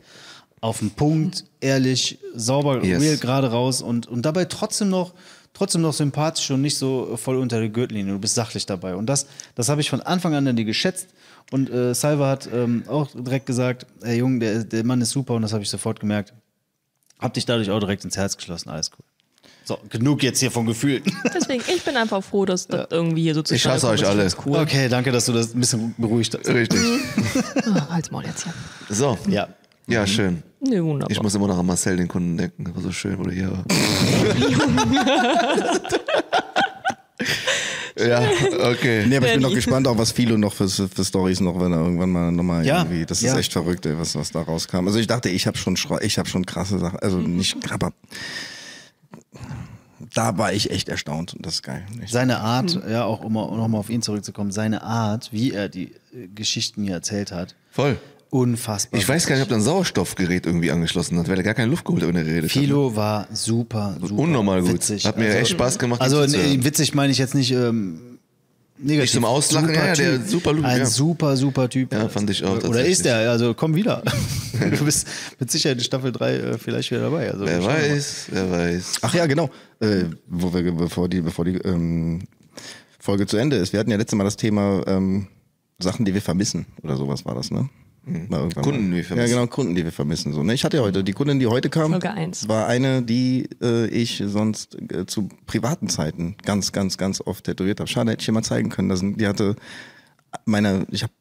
auf den Punkt, ehrlich, sauber, Yes. real, gerade raus und, und dabei trotzdem noch, trotzdem noch sympathisch und nicht so voll unter der Gürtellinie. Du bist sachlich dabei. Und das, das habe ich von Anfang an an dir geschätzt. Und äh, Salva hat ähm, auch direkt gesagt, ey Junge, der, der Mann ist super und das habe ich sofort gemerkt. Hab dich dadurch auch direkt ins Herz geschlossen, alles cool. So, genug jetzt hier von Gefühlen. Deswegen, ich bin einfach froh, dass das irgendwie hier so zu Ich hasse euch alle. Cool. Okay, danke, dass du das ein bisschen beruhigt hast. Richtig. Ah, halt's Maul jetzt hier. So. Ja. Ja, schön. Nee, wunderbar. Ich muss immer noch an Marcel, den Kunden, denken. Das war so schön, wo du hier war. ja, okay. Nee, aber ich bin noch gespannt, auch was Philo noch für, für Stories noch, wenn er irgendwann mal nochmal Ja, irgendwie. Das ist ja. echt verrückt, ey, was, was da rauskam. Also ich dachte, ich habe schon ich habe schon krasse Sachen. Also nicht, aber da war ich echt erstaunt und das ist geil. Echt. Seine Art, ja, auch um nochmal auf ihn zurückzukommen, seine Art, wie er die äh, Geschichten hier erzählt hat, Voll. Unfassbar. Ich weiß gar nicht, ob er ein Sauerstoffgerät irgendwie angeschlossen hat, weil er gar keine Luft geholt hat, wenn er geredet hat. Philo war super, super Unnormal gut. witzig. Hat mir echt Spaß gemacht, Also witzig meine ich jetzt nicht ähm, negativ. Nicht zum Auslachen, Super ja, der super Typ, Ein ja. super, super Typ. Ja, fand ich auch Oder ist er, also komm wieder. du bist mit Sicherheit in Staffel 3 äh, vielleicht wieder dabei. Also Wer weiß, wer weiß. Ach ja, genau. Äh, wo wir, bevor die, bevor die ähm, Folge zu Ende ist. Wir hatten ja letztes Mal das Thema ähm, Sachen, die wir vermissen oder sowas war das, ne? War irgendwann Kunden, mal. die wir vermissen. Ja, genau, Kunden, die wir vermissen. So, ne? Ich hatte ja heute, die Kundin, die heute kam, Folge eins. war eine, die äh, ich sonst äh, zu privaten Zeiten ganz, ganz, ganz oft tätowiert habe. Schade, hätte ich dir mal zeigen können. Das, sind- die hatte meine, ich habe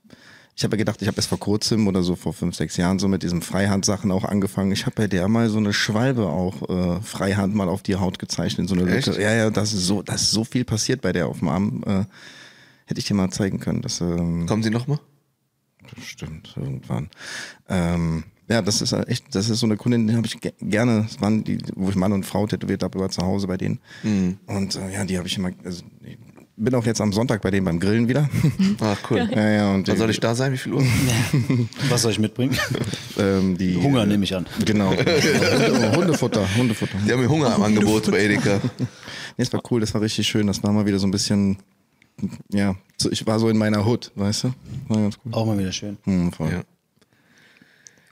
ich habe ja gedacht, ich habe erst vor kurzem oder so vor fünf, sechs Jahren so mit diesen Freihandsachen auch angefangen. Ich habe bei der mal so eine Schwalbe auch äh, Freihand mal auf die Haut gezeichnet, so eine Echt? Lücke. Ja, ja, das ist so, das ist so viel passiert bei der auf dem Arm. Äh, hätte ich dir mal zeigen können. Das ähm, Kommen Sie nochmal? Stimmt, irgendwann. Ähm, ja, das ist halt echt, das ist so eine Kundin, die habe ich ge gerne, das waren die, wo ich Mann und Frau tätowiert habe, war zu Hause bei denen. Und äh, ja, die habe ich immer, also ich bin auch jetzt am Sonntag bei denen beim Grillen wieder. Ach, cool. ja, ja, und Wann soll ich da sein? Wie viel Uhr? Was soll ich mitbringen? ähm, die Hunger nehme ich an. Genau. Hunde, Hundefutter, Hundefutter. Die haben mir Hunger am Angebot bei Edeka. Nee, das war cool, das war richtig schön. Das war mal wieder so ein bisschen, ja, so, ich war so in meiner Hut, weißt du? War ganz cool. Auch mal wieder schön. Hm, voll. Ja.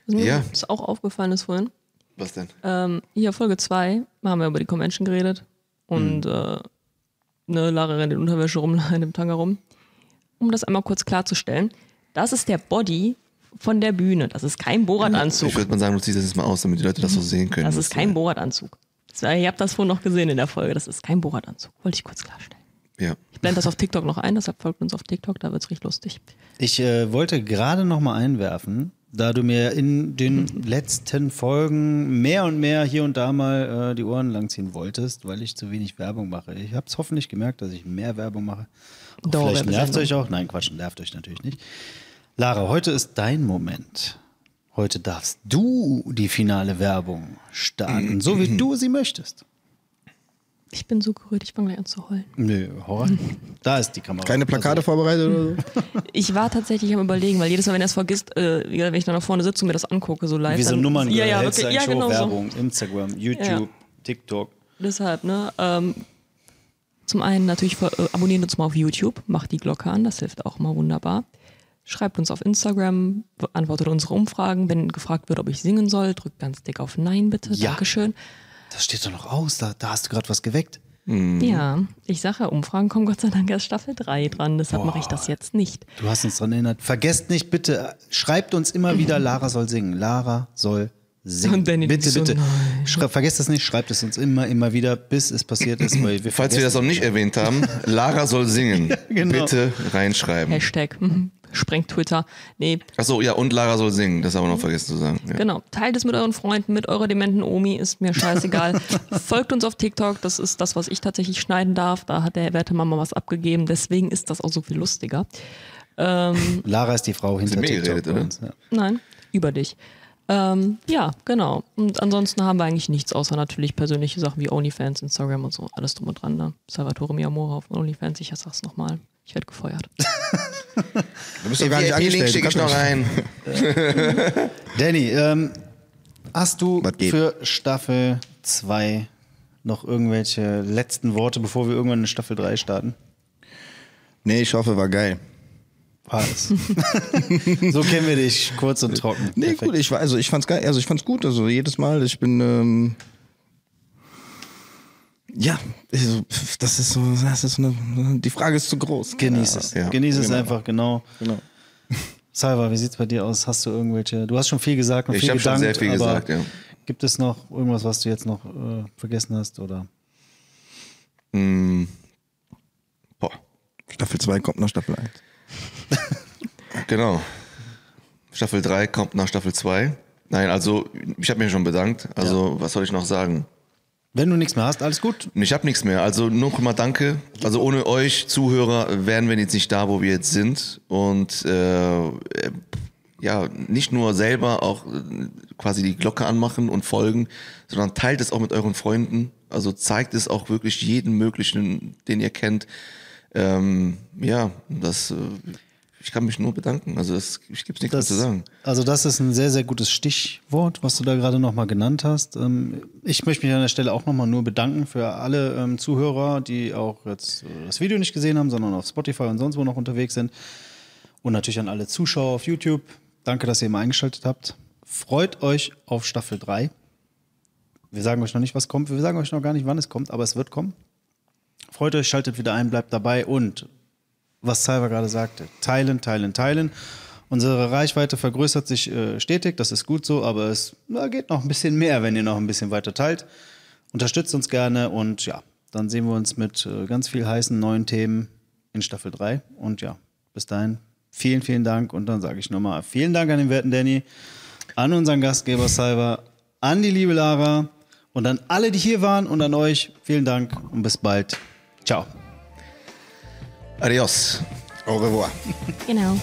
Was mir Ja. ist auch aufgefallen ist vorhin, Was denn? ähm, hier Folge 2 haben wir über die Convention geredet und äh, ne, Lara rennt in Unterwäsche rum, in dem Tanga rum. Um das einmal kurz klarzustellen, das ist der Body von der Bühne. Das ist kein Ich Bohrradanzug. würde mal sagen, du ziehst das jetzt mal aus, damit die Leute das so sehen können. Das ist kein war, ihr habt das vorhin noch gesehen in der Folge. Das ist kein Bohrradanzug. Wollte ich kurz klarstellen. Ja. Ich blende das auf TikTok noch ein, deshalb folgt uns auf TikTok, da wird's richtig lustig. Ich äh, wollte gerade noch mal einwerfen, da du mir in den letzten Folgen mehr und mehr hier und da mal äh, die Ohren langziehen wolltest, weil ich zu wenig Werbung mache. Ich habe es hoffentlich gemerkt, dass ich mehr Werbung mache. Doch, vielleicht nervt euch auch. Nein, Quatsch, nervt euch natürlich nicht. Lara, heute ist dein Moment. Heute darfst du die finale Werbung starten, so wie du sie möchtest. Ich bin so gerührt, ich fange gleich an zu heulen. Nö, Horror. Da ist die Kamera. Keine Plakate vorbereitet oder so? Ich war tatsächlich am überlegen, weil jedes Mal, wenn er es vergisst, äh, wenn ich dann nach vorne sitze und mir das angucke, so live. Wie so Nummern ja, ja, wirklich, ja, genau hoch, so. Werbung, Instagram, YouTube, TikTok. Deshalb, ne? Ähm, zum einen natürlich äh, abonniert uns mal auf YouTube, macht die Glocke an, das hilft auch mal wunderbar. Schreibt uns auf Instagram, beantwortet unsere Umfragen. Wenn gefragt wird, ob ich singen soll, drückt ganz dick auf Nein bitte. Ja. Dankeschön. Das steht doch noch aus, da, da hast du gerade was geweckt. Ja, ich sage ja, Umfragen kommen Gott sei Dank erst Staffel 3 dran, deshalb mache ich das jetzt nicht. Du hast uns daran erinnert. Vergesst nicht, bitte, schreibt uns immer wieder, Lara soll singen. Lara soll singen. Und Danny bitte, so, bitte. nein. Schre- vergesst das nicht, schreibt es uns immer, immer wieder, bis es passiert ist. Weil wir Falls wir das noch nicht erwähnt haben, Lara soll singen. genau. Bitte reinschreiben. Hashtag, mhm. Sprengt Twitter. Nee, Achso, ja, und Lara soll singen. Das haben wir noch vergessen zu sagen. Ja. Genau. Teilt es mit euren Freunden, mit eurer dementen Omi, ist mir scheißegal. Folgt uns auf TikTok, das ist das, was ich tatsächlich schneiden darf. Da hat der werte Mama was abgegeben, deswegen ist das auch so viel lustiger. Ähm, Lara ist die Frau hinter mir TikTok. geredet, uns, Ja. nein, über dich. Ähm, ja, genau. Und ansonsten haben wir eigentlich nichts, außer natürlich persönliche Sachen wie OnlyFans, Instagram und so, alles drum und dran. Ne? Salvatore Miyamura auf OnlyFans, ich sag's nochmal. Ich werde gefeuert. Du bist doch gar nicht angestellt. schicke ich noch rein. Danny, ähm, hast du für Staffel 2 noch irgendwelche letzten Worte, bevor wir irgendwann in Staffel 3 starten? Nee, ich hoffe, war geil. War es. so kennen wir dich, kurz und trocken. Nee, Perfekt. gut, ich war, also ich fand's geil, also ich fand's gut, also jedes Mal, ich bin, ähm, ja, also, das ist so, das ist eine, die Frage ist zu groß. Genieß es. Ja, Genieß es genau. einfach, genau. Genau. Salva, wie sieht's bei dir aus? Hast du irgendwelche, du hast schon viel gesagt und Ich viel hab schon gedankt, sehr viel aber gesagt, ja. Gibt es noch irgendwas, was du jetzt noch äh, vergessen hast? Oder? Mm. Boah, Staffel 2 kommt nach Staffel 1. genau. Staffel 3 kommt nach Staffel 2. Nein, also ich habe mir schon bedankt. Also was soll ich noch sagen? Wenn du nichts mehr hast, alles gut. Ich habe nichts mehr. Also nur noch mal danke. Also ohne euch Zuhörer wären wir jetzt nicht da, wo wir jetzt sind. Und äh, ja, nicht nur selber auch äh, quasi die Glocke anmachen und folgen, sondern teilt es auch mit euren Freunden. Also zeigt es auch wirklich jeden möglichen, den ihr kennt. Ähm, ja, das, äh, ich kann mich nur bedanken. Also das, ich gibt's nichts mehr Das, zu sagen. also das ist ein sehr, sehr gutes Stichwort, was du da gerade nochmal genannt hast. Ähm, Ich möchte mich an der Stelle auch nochmal nur bedanken für alle ähm, Zuhörer, die auch jetzt äh, das Video nicht gesehen haben, sondern auf Spotify und sonst wo noch unterwegs sind. Und natürlich an alle Zuschauer auf YouTube. Danke, dass ihr immer eingeschaltet habt. Freut euch auf Staffel 3. Wir sagen euch noch nicht, was kommt. Wir sagen euch noch gar nicht, wann es kommt, aber es wird kommen. Freut euch, schaltet wieder ein, bleibt dabei und was Salva gerade sagte, teilen, teilen, teilen. Unsere Reichweite vergrößert sich äh, stetig, das ist gut so, aber es na, geht noch ein bisschen mehr, wenn ihr noch ein bisschen weiter teilt. Unterstützt uns gerne und ja, dann sehen wir uns mit äh, ganz viel heißen neuen Themen in Staffel 3. Und ja, bis dahin, vielen, vielen Dank. Und dann sage ich nochmal vielen Dank an den werten Danny, an unseren Gastgeber Salva, an die liebe Lara und an alle, die hier waren und an euch. Vielen Dank und bis bald. Ciao. Adios. Au revoir. Genau.